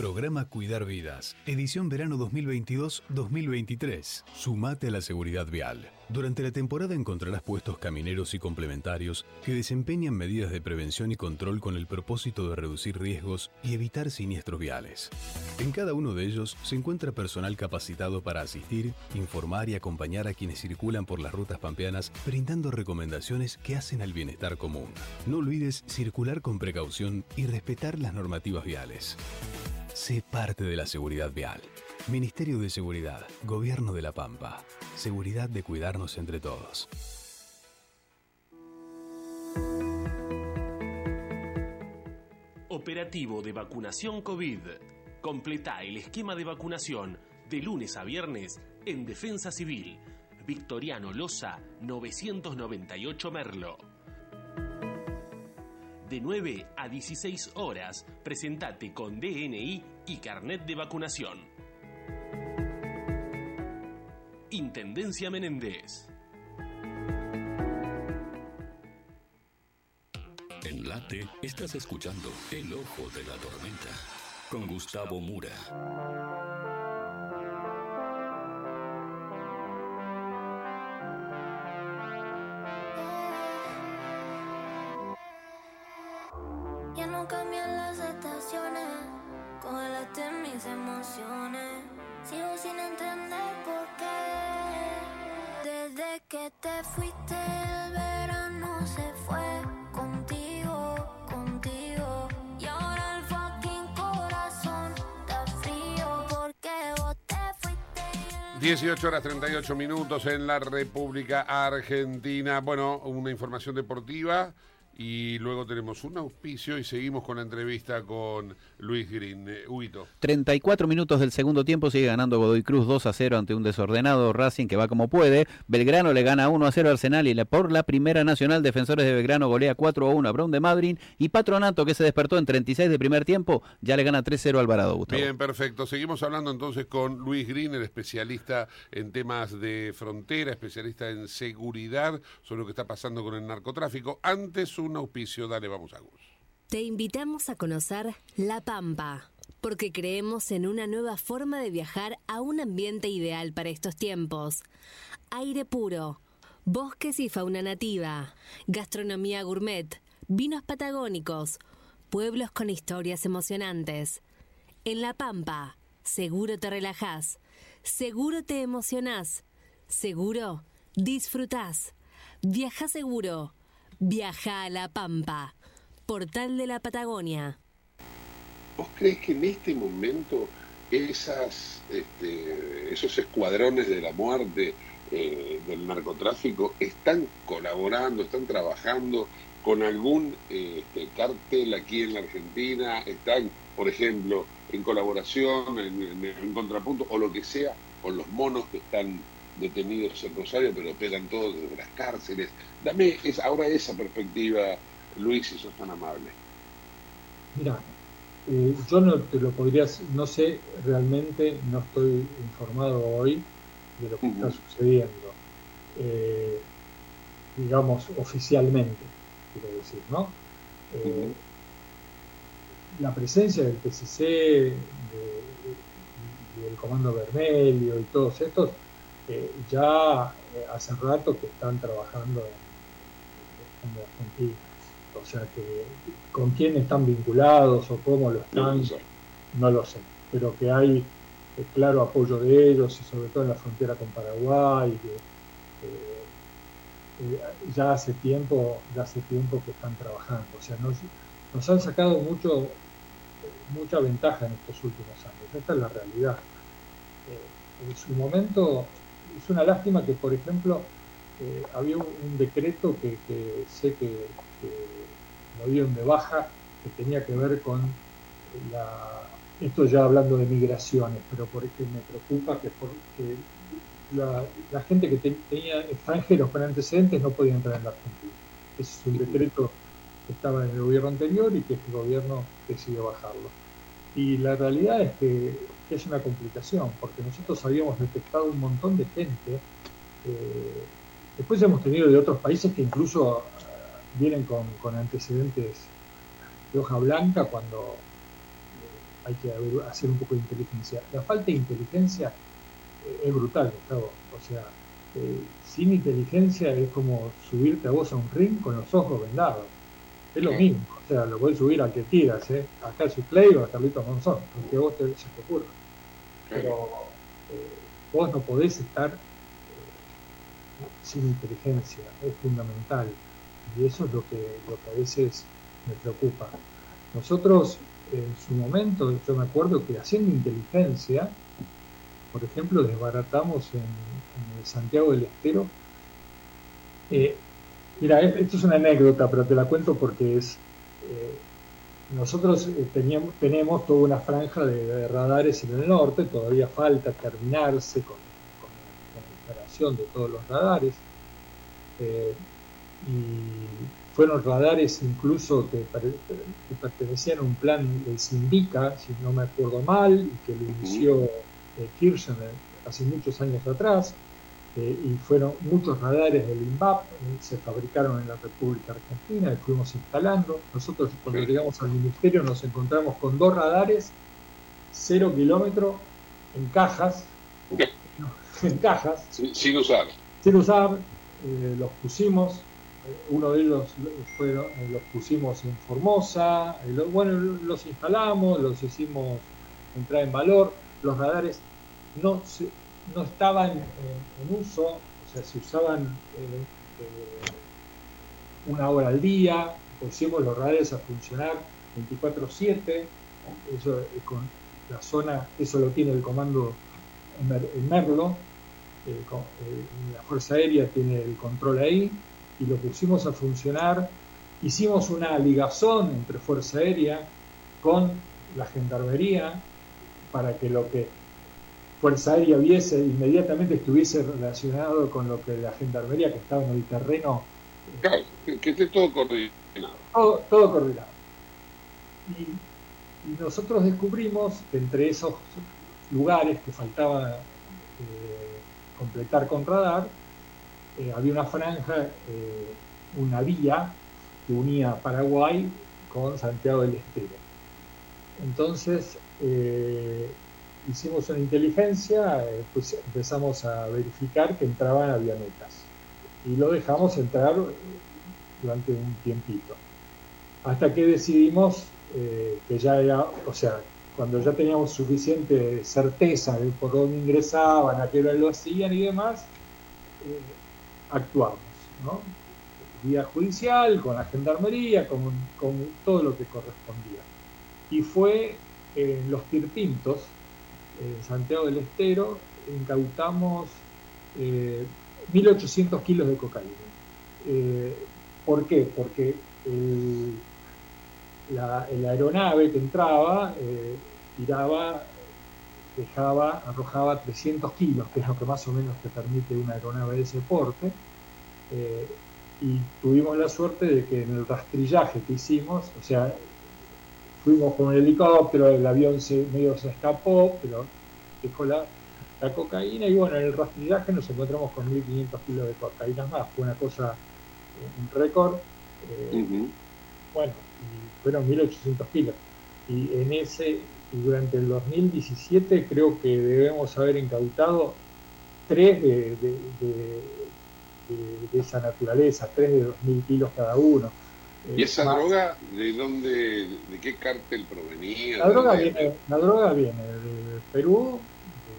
Speaker 16: Programa Cuidar Vidas, edición verano 2022-2023. Sumate a la seguridad vial. Durante la temporada encontrarás puestos camineros y complementarios que desempeñan medidas de prevención y control con el propósito de reducir riesgos y evitar siniestros viales. En cada uno de ellos se encuentra personal capacitado para asistir, informar y acompañar a quienes circulan por las rutas pampeanas, brindando recomendaciones que hacen al bienestar común. No olvides circular con precaución y respetar las normativas viales. Sé parte de la seguridad vial. Ministerio de Seguridad, Gobierno de la Pampa. Seguridad de cuidarnos entre todos.
Speaker 13: Operativo de vacunación COVID. Completa el esquema de vacunación de lunes a viernes en Defensa Civil. Victoriano Loza, 998 Merlo. De 9 a 16 horas, presentate con DNI y carnet de vacunación. Intendencia Menéndez.
Speaker 1: En Late estás escuchando El Ojo de la Tormenta con Gustavo Mura.
Speaker 3: 18 horas 38 minutos en la República Argentina. Bueno, una información deportiva y luego tenemos un auspicio y seguimos con la entrevista con Luis Green. Eh, Huito.
Speaker 6: 34 minutos del segundo tiempo sigue ganando Godoy Cruz 2 a 0 ante un desordenado Racing que va como puede. Belgrano le gana 1 a 0 a Arsenal y la- por la primera nacional Defensores de Belgrano golea 4 a 1 a Brown de Madrid y Patronato que se despertó en 36 de primer tiempo ya le gana 3 a 0 a Alvarado. Gustavo.
Speaker 3: Bien, perfecto. Seguimos hablando entonces con Luis Green, el especialista en temas de frontera, especialista en seguridad, sobre lo que está pasando con el narcotráfico. Antes un auspicio, dale, vamos a Gus.
Speaker 7: Te invitamos a conocer La Pampa, porque creemos en una nueva forma de viajar a un ambiente ideal para estos tiempos. Aire puro, bosques y fauna nativa, gastronomía gourmet, vinos patagónicos, pueblos con historias emocionantes. En La Pampa, seguro te relajás, seguro te emocionás, seguro disfrutás. Viaja seguro, viaja a La Pampa, portal de la Patagonia.
Speaker 3: ¿Vos crees que en este momento esas, este, esos escuadrones de la muerte, eh, del narcotráfico, están colaborando, están trabajando con algún este, cartel aquí en la Argentina? ¿Están, por ejemplo, en colaboración, en contrapunto o lo que sea, con los monos que están detenidos en Rosario, pero operan todos desde las cárceles? Dame es, ahora esa perspectiva, Luis, si sos tan amable.
Speaker 8: Mira, eh, yo no te lo podría, no sé realmente, no estoy informado hoy de lo que está sucediendo, eh, digamos, oficialmente, quiero decir, ¿no? Eh, la presencia del PCC, de, del Comando Vermelho y todos estos, ya hace rato que están trabajando en, en Argentina. O sea que con quién están vinculados o cómo lo están, no lo sé, pero que hay eh, claro apoyo de ellos y sobre todo en la frontera con Paraguay, que eh, eh, ya hace tiempo, ya hace tiempo que están trabajando, o sea, nos, nos han sacado mucho mucha ventaja en estos últimos años, esta es la realidad. en su momento es una lástima que, por ejemplo, había un, decreto que, sé que lo dieron de baja, que tenía que ver con la, esto ya hablando de migraciones, pero porque me preocupa que, porque la, gente que tenía extranjeros con antecedentes no podía entrar en la Argentina. Ese es un decreto que estaba en el gobierno anterior y que este gobierno decidió bajarlo. Y la realidad es que, es una complicación, porque nosotros habíamos detectado un montón de gente. Eh, después hemos tenido de otros países que incluso vienen con, antecedentes de hoja blanca cuando eh, hay que hacer un poco de inteligencia. La falta de inteligencia eh, es brutal, Gustavo. O sea, eh, sin inteligencia es como subirte a vos a un ring con los ojos vendados. Es lo mismo, o sea, lo puedes subir al que tiras, ¿eh? a Calcio Clay o a Carlito Monzón, aunque vos te, se te ocurra. Pero vos no podés estar sin inteligencia, es fundamental. Y eso es lo que, a veces me preocupa. Nosotros, en su momento, yo me acuerdo que haciendo inteligencia, por ejemplo, desbaratamos en, Santiago del Estero. Eh, mira, esto es una anécdota, pero te la cuento porque es. Eh, nosotros eh, teníamos, tenemos toda una franja de, radares en el norte, todavía falta terminarse con, la instalación de todos los radares. Y fueron radares incluso que, pertenecían a un plan del Sindica, si no me acuerdo mal, y que lo inició eh, Kirchner hace muchos años atrás, eh, y fueron muchos radares del INVAP, eh, se fabricaron en la República Argentina y fuimos instalando. Nosotros cuando llegamos al ministerio nos encontramos con dos radares, cero kilómetros, en cajas, en cajas.
Speaker 3: Sin, usar.
Speaker 8: Sin usar, los pusimos, uno de ellos eh, los pusimos en Formosa, eh, bueno, los instalamos, los hicimos entrar en valor, los radares no, no estaban en, uso, o sea, se usaban eh, una hora al día, pusimos los radares a funcionar 24/7, eso con la zona, eso lo tiene el comando en Merlo, la Fuerza Aérea tiene el control ahí, y lo pusimos a funcionar. Hicimos una ligazón entre Fuerza Aérea con la Gendarmería para que lo que Fuerza Aérea viese inmediatamente estuviese relacionado con lo que la Gendarmería que estaba en el terreno.
Speaker 3: que esté todo coordinado.
Speaker 8: Todo, coordinado. Y, nosotros descubrimos que entre esos lugares que faltaba eh, completar con radar, eh, había una franja, eh, una vía que unía Paraguay con Santiago del Estero. Entonces hicimos una inteligencia, pues empezamos a verificar que entraban avionetas y lo dejamos entrar durante un tiempito. hasta que decidimos eh, que ya era, o sea, cuando ya teníamos suficiente certeza de por dónde ingresaban, a qué hora lo hacían y demás, eh, actuamos, ¿no? Vía judicial, con la gendarmería, con, con todo lo que correspondía. Y fue en los Tirpintos, en Santiago del Estero, incautamos eh, 1.800 kilos de cocaína. Eh, ¿Por qué? Porque la, aeronave que entraba eh, tiraba, dejaba, arrojaba 300 kilos, que es lo que más o menos te permite una aeronave de ese porte. Eh, y tuvimos la suerte de que en el rastrillaje que hicimos, o sea, fuimos con un helicóptero, el avión se, medio se escapó, pero dejó la, la cocaína y bueno, en el rastrillaje nos encontramos con 1.500 kilos de cocaína más, fue una cosa, eh, un récord. eh, Bueno, y fueron 1.800 kilos. Y en ese, y durante el 2017 creo que debemos haber incautado tres de, de- de- de- de esa naturaleza, tres de 2.000 kilos cada uno.
Speaker 3: ¿Y
Speaker 8: Eh,
Speaker 3: esa
Speaker 8: más-
Speaker 3: droga de dónde, de qué cártel provenía?
Speaker 8: La droga,
Speaker 3: ¿De-
Speaker 8: viene, la droga viene de Perú, de,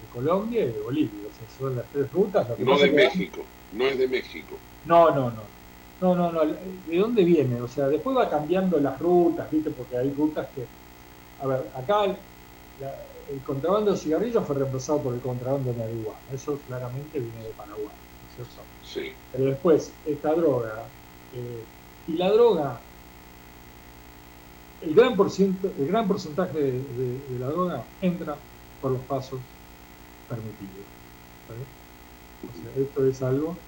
Speaker 8: de Colombia y de Bolivia. O sea, son las tres rutas.
Speaker 3: No de México, no es de México.
Speaker 8: No, no, no. No, no, no. ¿De dónde viene? O sea, después va cambiando las rutas, ¿viste? Porque hay rutas que. A ver, acá la- el contrabando de cigarrillos fue reemplazado por el contrabando de marihuana. Eso claramente viene de Paraguay. ¿no es cierto?
Speaker 3: Sí.
Speaker 8: Pero después, esta droga. Eh, y la droga. El gran, porciento- el gran porcentaje de, la droga entra por los pasos permitidos. esto es algo,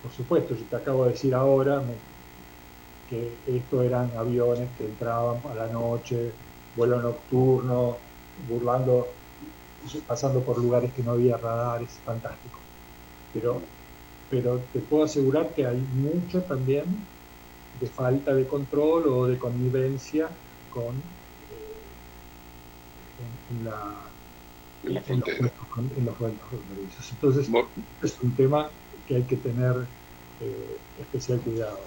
Speaker 8: por supuesto, yo te acabo de decir ahora que esto eran aviones que entraban a la noche, vuelo nocturno, burlando, pasando por lugares que no había radares, fantástico. Pero, pero te puedo asegurar que hay mucho también de falta de control o de connivencia con eh, en, en la
Speaker 3: En la
Speaker 8: en los puestos con- en los puestos fronterizos. Entonces, es un tema que hay que tener eh, especial cuidado.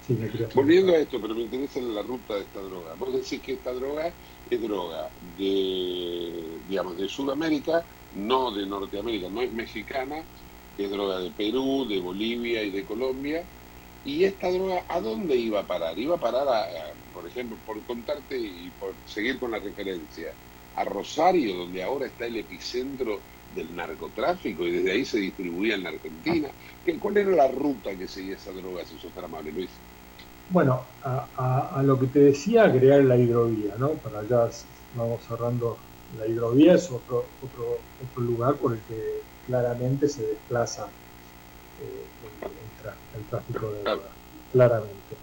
Speaker 8: Sí,
Speaker 3: Volviendo a esto, pero me interesa la ruta de esta droga. Vos decís que esta droga es droga de, digamos, de Sudamérica, no de Norteamérica, no es mexicana, es droga de Perú, de Bolivia y de Colombia. ¿Y esta droga a dónde iba a parar? Iba a parar, a, por ejemplo, por contarte y por seguir con la referencia, a Rosario, donde ahora está el epicentro del narcotráfico y desde ahí se distribuía en la Argentina. ¿Qué, ¿Cuál era la ruta que seguía esa droga, si sos tan amable, Luis?
Speaker 8: Bueno, a, a- a lo que te decía, agregar la hidrovía, ¿no? Para allá vamos cerrando la hidrovía, es otro, otro, otro lugar por el que claramente se desplaza el, tráfico de droga, claramente.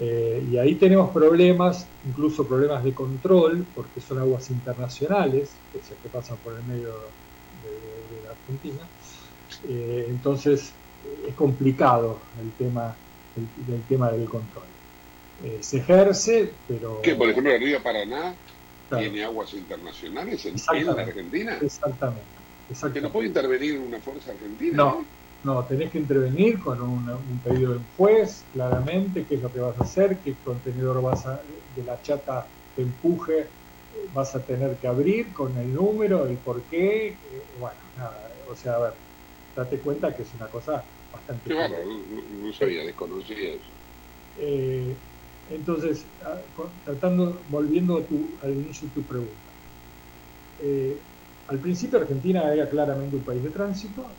Speaker 8: Eh, y ahí tenemos problemas, incluso problemas de control, porque son aguas internacionales, que, se, que pasan por el medio de, la Argentina. Eh, entonces es complicado el tema, el, del tema del control. Eh, se ejerce, pero...
Speaker 3: Que, por ejemplo, el río Paraná
Speaker 8: Claro.
Speaker 3: tiene aguas internacionales en, en la Argentina.
Speaker 8: Exactamente.
Speaker 3: Que
Speaker 8: exactamente.
Speaker 3: no puede intervenir una fuerza argentina.
Speaker 8: No, no, tenés que intervenir con un, un pedido de un juez, claramente, qué es lo que vas a hacer, qué contenedor vas a, de la chata de empuje vas a tener que abrir con el número, el por qué, eh, bueno, nada, o sea, a ver, date cuenta que es una cosa bastante...
Speaker 3: Bárbaro, no, no- no sabía, desconocía eso.
Speaker 8: Eh, entonces, a- con- tratando, volviendo a tu, al inicio de tu pregunta. Eh, al principio Argentina era claramente un país de tránsito.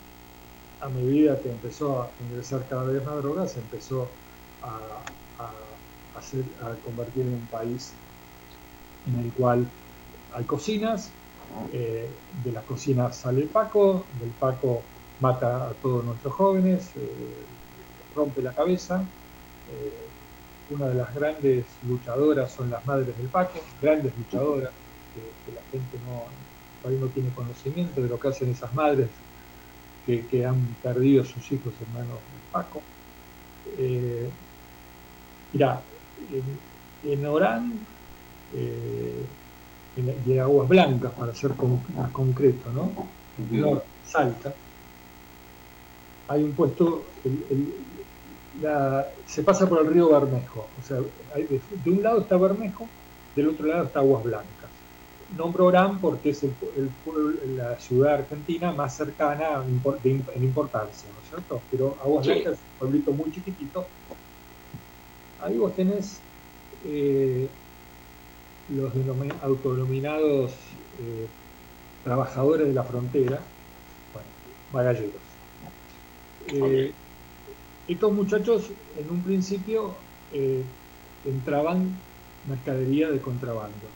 Speaker 8: A medida que empezó a ingresar cada vez más drogas, se empezó a, convertir en un país en el cual hay cocinas, eh, de las cocinas sale el Paco, del Paco mata a todos nuestros jóvenes, eh, rompe la cabeza. eh, una de las grandes luchadoras son las madres del Paco, grandes luchadoras, que, que la gente no, todavía no tiene conocimiento de lo que hacen esas madres que, que han perdido sus hijos en manos Paco. Eh, mirá, en, en Orán eh, en- y en Aguas Blancas, para ser con- más concreto, ¿no? En Salta, hay un puesto, el, el- la- se pasa por el río Bermejo. O sea, hay de, de un lado está Bermejo, del otro lado está Aguas Blancas. Nombro Orán porque es el, el la ciudad argentina más cercana en importancia, ¿no es cierto? Pero Aguas
Speaker 3: Sí.
Speaker 8: Blancas es un pueblito muy chiquitito. Ahí vos tenés eh, los denomi- autodenominados eh, trabajadores de la frontera, bueno, bagalleros. Eh, estos muchachos en un principio entraban mercadería de contrabando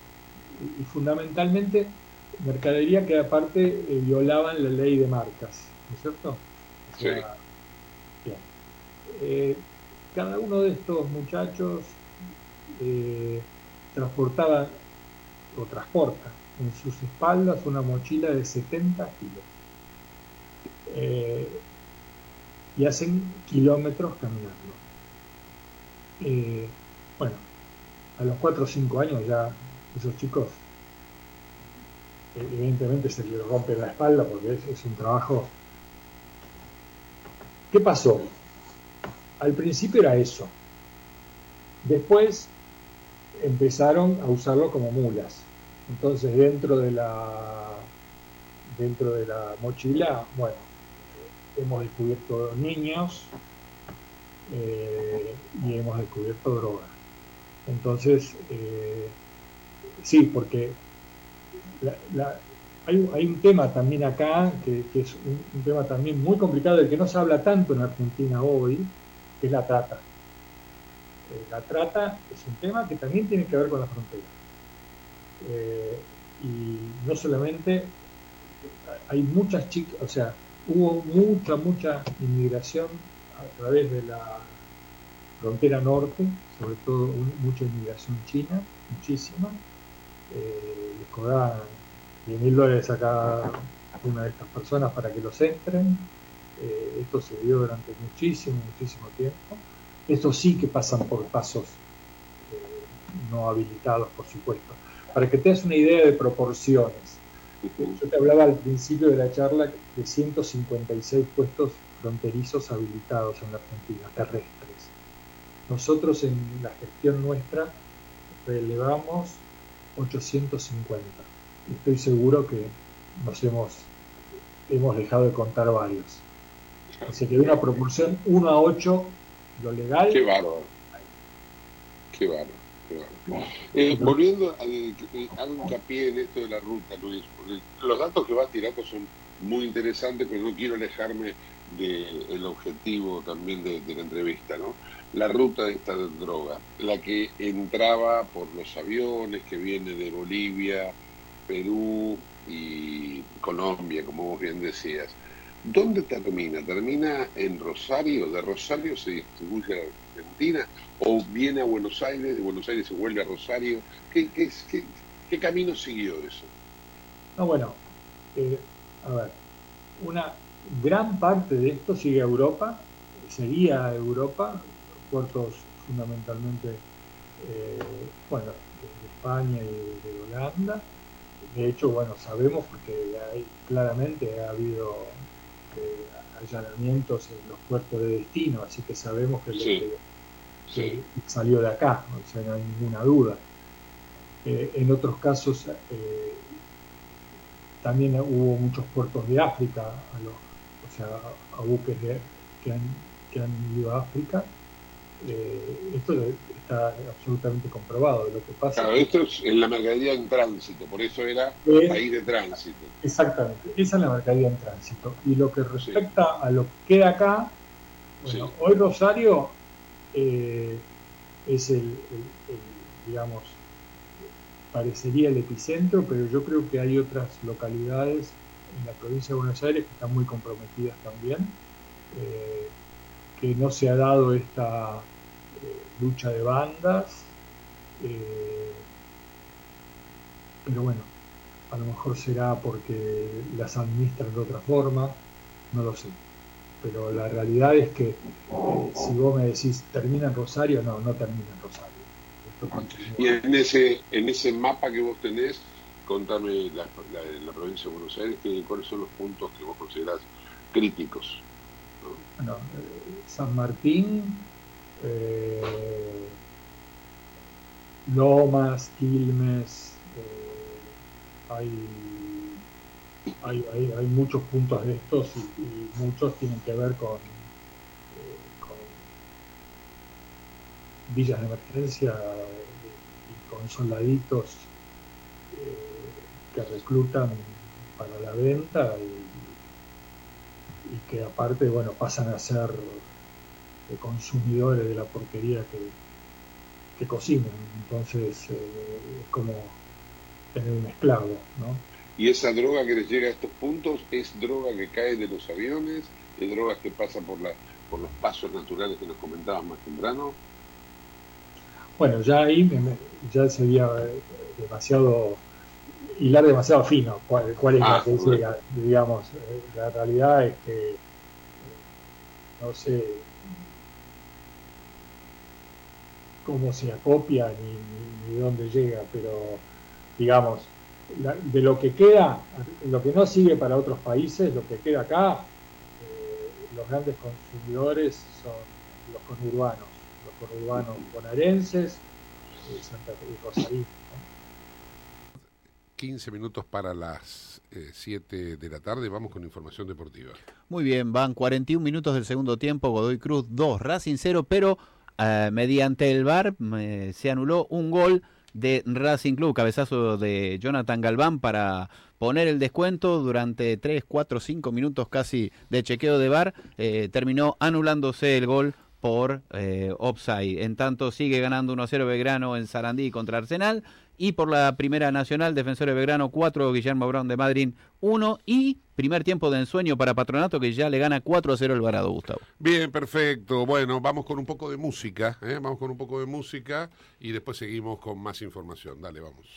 Speaker 8: y, y fundamentalmente mercadería que aparte eh, violaban la ley de marcas, ¿no es cierto? O sea, bien. Eh, cada uno de estos muchachos eh, transportaba o transporta en sus espaldas una mochila de 70 kilos. Y hacen kilómetros caminando. Bueno, a los 4 o 5 años ya esos chicos evidentemente se les rompe la espalda porque es, es un trabajo... ¿Qué pasó? Al principio era eso. Después empezaron a usarlo como mulas. Entonces dentro de la dentro de la mochila, bueno, hemos descubierto niños eh, y hemos descubierto droga. Entonces, eh, sí, porque la- la- hay, hay un tema también acá, que, es un, tema también muy complicado, del que no se habla tanto en Argentina hoy, que es la trata. Eh, la trata es un tema que también tiene que ver con la frontera. Eh, y no solamente hay muchas chicas, o sea, hubo mucha, mucha inmigración a través de la frontera norte, sobre todo mucha inmigración china, muchísima. Eh, les cobraban 10 mil dólares a cada una de estas personas para que los entren. Eh, esto se dio durante muchísimo, muchísimo tiempo. Estos sí que pasan por pasos eh, no habilitados, por supuesto. Para que te des una idea de proporciones. Yo te hablaba al principio de la charla de 156 puestos fronterizos habilitados en la Argentina, terrestres. Nosotros en la gestión nuestra relevamos 850. Y Estoy seguro que nos hemos, hemos dejado de contar varios. Así que hay una proporción 1 a 8 lo legal.
Speaker 3: Qué bárbaro. Qué bárbaro. qué bárbaro. Eh, volviendo al eh, hago hincapié en esto de la ruta, Luis, porque los datos que vas tirando son muy interesantes, pero no quiero alejarme del objetivo también de, de la entrevista, ¿no? La ruta de esta droga, la que entraba por los aviones que viene de Bolivia, Perú y Colombia, como vos bien decías. ¿Dónde termina? ¿Termina en Rosario? ¿De Rosario se distribuye a Argentina? ¿O viene a Buenos Aires? ¿De Buenos Aires se vuelve a Rosario? ¿Qué, qué, camino siguió eso?
Speaker 8: No, bueno, eh, a ver, una gran parte de esto sigue a Europa, seguía a Europa, puertos fundamentalmente, eh, bueno, de España y de Holanda. De hecho, bueno, sabemos porque hay, claramente ha habido eh, allanamientos en los puertos de destino, así que sabemos que, salió de acá, o sea, no hay ninguna duda. Eh, en otros casos, también hubo muchos puertos de África, a los, o sea, a buques de- que, han, que han ido a África. Eh, esto está absolutamente comprobado. Lo que pasa
Speaker 3: Claro, esto es en la mercadería en tránsito, por eso era
Speaker 8: Eh,
Speaker 3: país de tránsito.
Speaker 8: Exactamente, esa es la mercadería en tránsito. Y lo que respecta a lo que queda acá, bueno, hoy Rosario eh, es el, el- el, digamos, parecería el epicentro, pero yo creo que hay otras localidades en la provincia de Buenos Aires que están muy comprometidas también, eh, que no se ha dado esta eh, lucha de bandas, eh, pero bueno, a lo mejor será porque las administran de otra forma, no lo sé. Pero la realidad es que eh, si vos me decís termina en Rosario, no, no termina en Rosario.
Speaker 3: Y en ese, en ese mapa que vos tenés, contame la, la- la provincia de Buenos Aires, cuáles son los puntos que vos considerás críticos.
Speaker 8: Bueno, San Martín, eh, Lomas, Quilmes, eh, hay, hay, hay- muchos puntos de estos y, muchos tienen que ver con, eh, con villas de emergencia y con soldaditos que reclutan para la venta y, y que aparte bueno pasan a ser consumidores de la porquería que, que cocinan entonces eh, es como tener un esclavo ¿no?
Speaker 3: Y esa droga que les llega a estos puntos es droga que cae de los aviones, es droga que pasa por, la, por los pasos naturales que nos comentabas más temprano.
Speaker 8: Bueno, ya ahí me- me- ya sería eh, demasiado hilar demasiado fino cuál, cuál es
Speaker 3: Ah,
Speaker 8: la
Speaker 3: bueno.
Speaker 8: llega, digamos. eh, La realidad es que eh, no sé cómo se acopia ni, ni, ni dónde llega, pero digamos, la- de lo que queda, lo que no sigue para otros países, lo que queda acá, eh, los grandes consumidores son los conurbanos, los conurbanos bonaerenses, eh, Santa Fe y Rosarito.
Speaker 3: 15 minutos para las 7 de la tarde, vamos con información deportiva.
Speaker 6: Muy bien, van 41 minutos del segundo tiempo, Godoy Cruz 2, Racing 0, pero eh, mediante el VAR eh, se anuló un gol de Racing Club, cabezazo de Jonathan Galván para poner el descuento. Durante 3, 4, 5 minutos casi de chequeo de VAR, eh, terminó anulándose el gol por eh, offside. En tanto sigue ganando 1-0 Belgrano en Sarandí contra Arsenal y por la primera nacional, Defensor de Belgrano 4, Guillermo Brown de Madrid 1 y primer tiempo de ensueño para Patronato que ya le gana 4-0 el Varado, Gustavo.
Speaker 3: Bien, perfecto. Bueno, vamos con un poco de música, ¿eh? vamos con un poco de música y después seguimos con más información. Dale, vamos.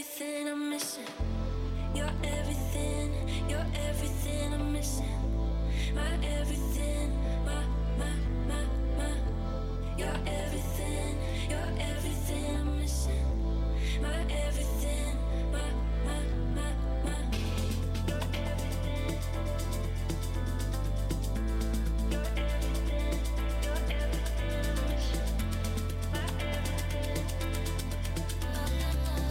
Speaker 9: Everything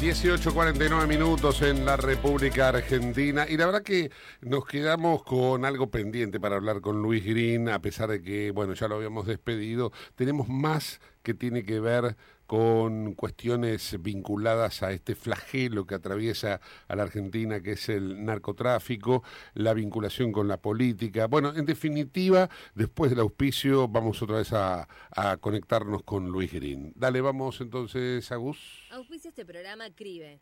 Speaker 3: 18.49 minutos en la República Argentina y la verdad que nos quedamos con algo pendiente para hablar con Luis Green, a pesar de que, bueno, ya lo habíamos despedido. Tenemos más que tiene que ver con cuestiones vinculadas a este flagelo que atraviesa a la Argentina, que es el narcotráfico, la vinculación con la política. Bueno, en definitiva, después del auspicio, vamos otra vez a, a conectarnos con Luis Green. Dale, vamos entonces, Agus.
Speaker 7: Auspicia este programa CRIBE.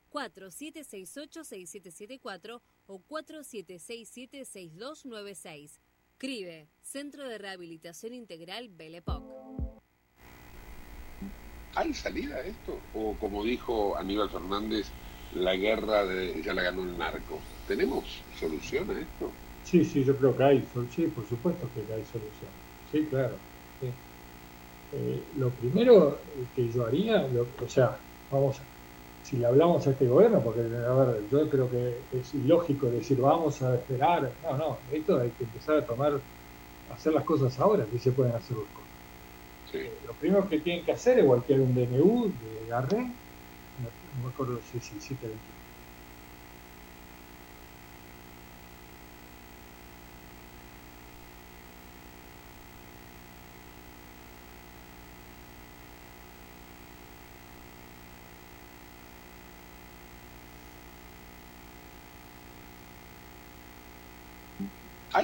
Speaker 7: 4768-6774 o 4767-6296. CRIBE, Centro de Rehabilitación Integral Belepoc.
Speaker 3: ¿Hay salida a esto? O como dijo Aníbal Fernández, la guerra de, ya la ganó el narco. ¿Tenemos solución a esto?
Speaker 8: Sí, sí, yo creo que hay, sí, por supuesto que hay solución. Sí, claro. Eh, lo primero que yo haría, o sea, vamos, si le hablamos a este gobierno, porque a ver, yo creo que es ilógico decir vamos a esperar, no, no, esto hay que empezar a tomar, hacer las cosas ahora, que se pueden hacer las cosas. Sí. Eh, lo primero que tienen que hacer es voltear un DNU de Garré, no, no me acuerdo si es 1724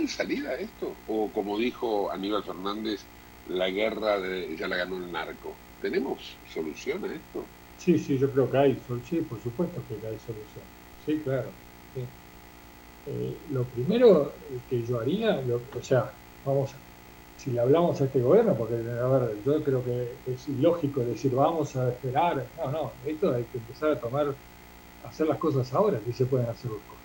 Speaker 3: ¿Hay salida a esto? O como dijo Aníbal Fernández, la guerra de, ya la ganó el narco. ¿Tenemos solución a esto?
Speaker 8: Sí, sí, yo creo que hay, sí, por supuesto que hay solución. Sí, claro. Eh, lo primero que yo haría, o sea, vamos, si le hablamos a este gobierno, porque a ver, yo creo que es ilógico decir vamos a esperar, no, no, esto hay que empezar a tomar, hacer las cosas ahora, que se pueden hacer las cosas.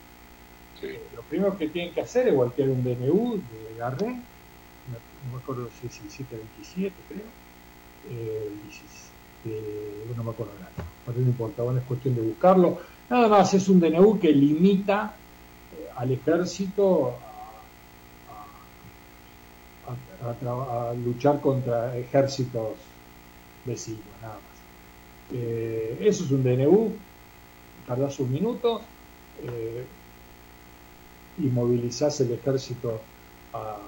Speaker 8: Eh, lo primero que tienen que hacer es voltear un DNU de Garré, no me acuerdo si es el 727, creo, eh, no me acuerdo nada, no importa, bueno, es cuestión de buscarlo. Nada más es un DNU que limita eh, al ejército a, luchar contra ejércitos vecinos, nada más. Eh, eso es un DNU, tardás un minuto y movilizás el ejército a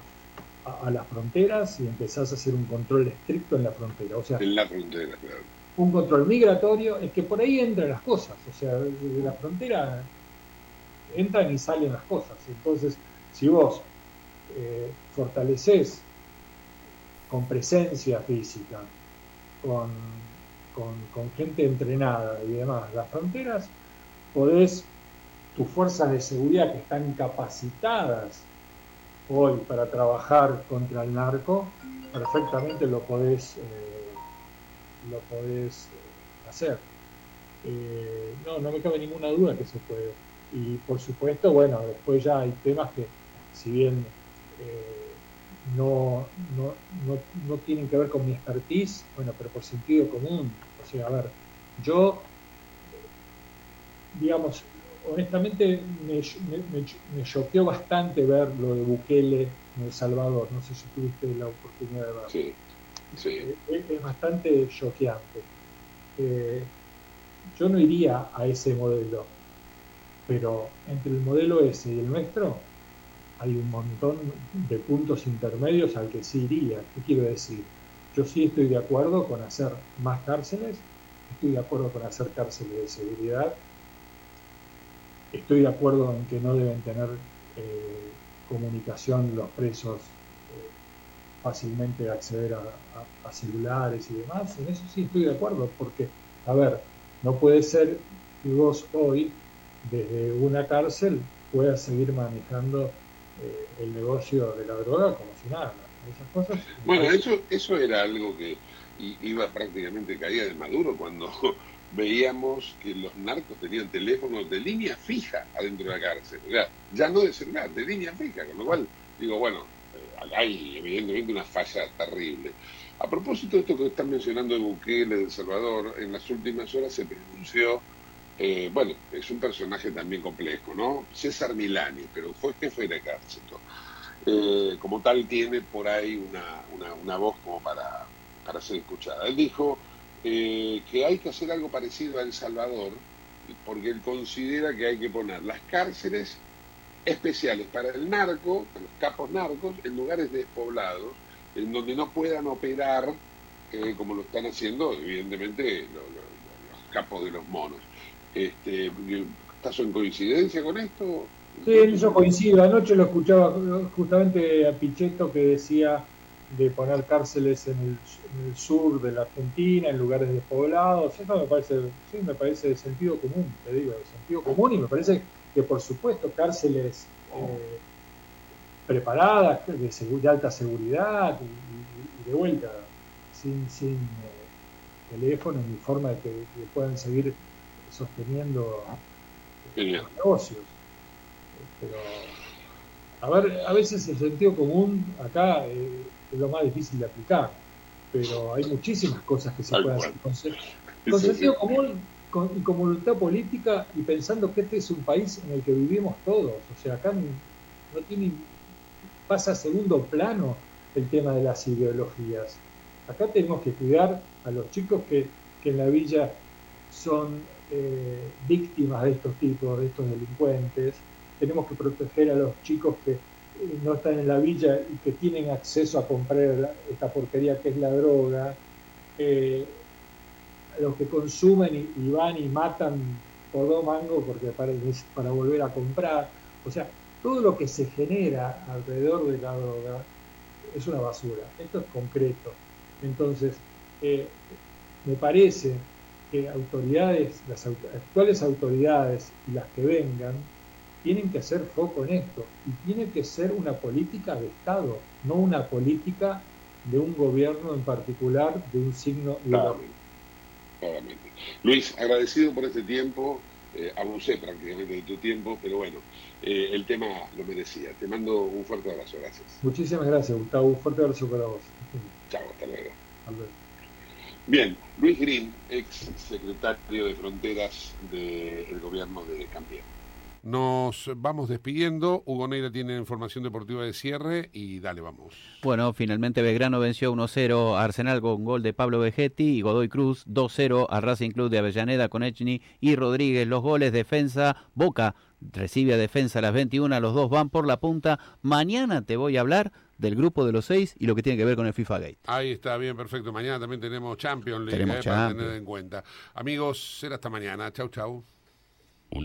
Speaker 8: a, las fronteras y empezás a hacer un control estricto en la frontera. O sea,
Speaker 3: en la frontera, claro.
Speaker 8: Un control migratorio, es que por ahí entran las cosas, o sea, de la frontera entran y salen las cosas. Entonces, si vos eh, fortaleces con presencia física, con, con, con gente entrenada y demás las fronteras, podés, tus fuerzas de seguridad que están capacitadas hoy para trabajar contra el narco, perfectamente lo podés, eh, lo podés eh, hacer. Eh, no, no me cabe ninguna duda que se puede. Y por supuesto, bueno, después ya hay temas que, si bien no, no, no, no, tienen que ver con mi expertise, bueno, pero por sentido común. O sea, a ver, yo, digamos, honestamente me, me, choqueó bastante ver lo de Bukele en El Salvador. No sé si tuviste la oportunidad de verlo.
Speaker 3: Sí, sí.
Speaker 8: Eh, es, bastante choqueante. Eh, yo no iría a ese modelo, pero entre el modelo ese y el nuestro hay un montón de puntos intermedios al que sí iría. ¿Qué quiero decir? Yo sí estoy de acuerdo con hacer más cárceles, estoy de acuerdo con hacer cárceles de seguridad, Estoy de acuerdo en que no deben tener eh, comunicación los presos, eh, fácilmente acceder a, celulares y demás. En eso sí estoy de acuerdo, porque, a ver, no puede ser que vos hoy, desde una cárcel, puedas seguir manejando eh, el negocio de la droga como si nada. Esas cosas.
Speaker 3: Bueno, eso, eso era algo que iba prácticamente caía de Maduro cuando veíamos que los narcos tenían teléfonos de línea fija adentro de la cárcel. O ya no de celular, de línea fija, con lo cual digo, bueno, eh, hay evidentemente una falla terrible. A propósito de esto que están mencionando de Bukele, de El Salvador, en las últimas horas se pronunció eh, bueno, es un personaje también complejo, ¿no? César Milani, pero fue jefe del ejército. Eh, como tal tiene por ahí una, una, una voz como para, para ser escuchada. Él dijo eh, que hay que hacer algo parecido a El Salvador, porque él considera que hay que poner las cárceles especiales para el narco, para los capos narcos, en lugares despoblados, en donde no puedan operar eh, como lo están haciendo, evidentemente, lo- lo- los capos de los monos. Este, ¿Estás en coincidencia con esto?
Speaker 8: Sí, eso coincido. Anoche lo escuchaba justamente a Pichetto que decía de poner cárceles en el, en el sur de la Argentina, en lugares despoblados. Eso me parece, sí, me parece de sentido común, te digo, de sentido común y me parece que por supuesto cárceles eh, preparadas, de, alta seguridad y, y- y de vuelta, sin, sin eh, teléfono ni forma de que, que puedan seguir sosteniendo los negocios. Pero, a ver, a veces el sentido común acá eh, es lo más difícil de aplicar, pero hay muchísimas cosas que se pueden hacer con, con
Speaker 3: sí,
Speaker 8: sentido
Speaker 3: sí.
Speaker 8: común con- y con voluntad política y pensando que este es un país en el que vivimos todos. O sea, acá no tiene, pasa a segundo plano el tema de las ideologías. Acá tenemos que cuidar a los chicos que, que en la villa son eh, víctimas de estos tipos, de estos delincuentes. Tenemos que proteger a los chicos que no están en la villa y que tienen acceso a comprar esta porquería que es la droga. Eh, los que consumen y, van y matan por dos mangos porque para, para volver a comprar. O sea, todo lo que se genera alrededor de la droga es una basura. Esto es concreto. Entonces, eh, me parece que autoridades, las actuales autoridades y las que vengan, tienen que hacer foco en esto. Y tiene que ser una política de Estado, no una política de un gobierno en particular, de un signo ideológico.
Speaker 3: Claramente. Luis, agradecido por este tiempo, eh, abusé prácticamente de tu tiempo, pero bueno, eh, el tema lo merecía. Te mando un fuerte abrazo, gracias.
Speaker 8: Muchísimas gracias, Gustavo. Un fuerte abrazo para vos.
Speaker 3: Chao, hasta luego.
Speaker 8: Hasta luego.
Speaker 3: Bien, Luis Green, ex secretario de Fronteras del gobierno de Campiña. Nos vamos despidiendo. Hugo Neira tiene información deportiva de cierre y dale, vamos.
Speaker 6: Bueno, finalmente Belgrano venció 1-0 a Arsenal con gol de Pablo Vegetti y Godoy Cruz 2-0 a Racing Club de Avellaneda con Echny y Rodríguez. Los goles, defensa, Boca recibe a defensa a las 21, los dos van por la punta. Mañana te voy a hablar del grupo de los seis y lo que tiene que ver con el FIFA Gate.
Speaker 3: Ahí está, bien, perfecto. Mañana también tenemos Champions League
Speaker 6: Tenemos
Speaker 3: eh, para tener en cuenta. Amigos, será hasta mañana. Chau, chau.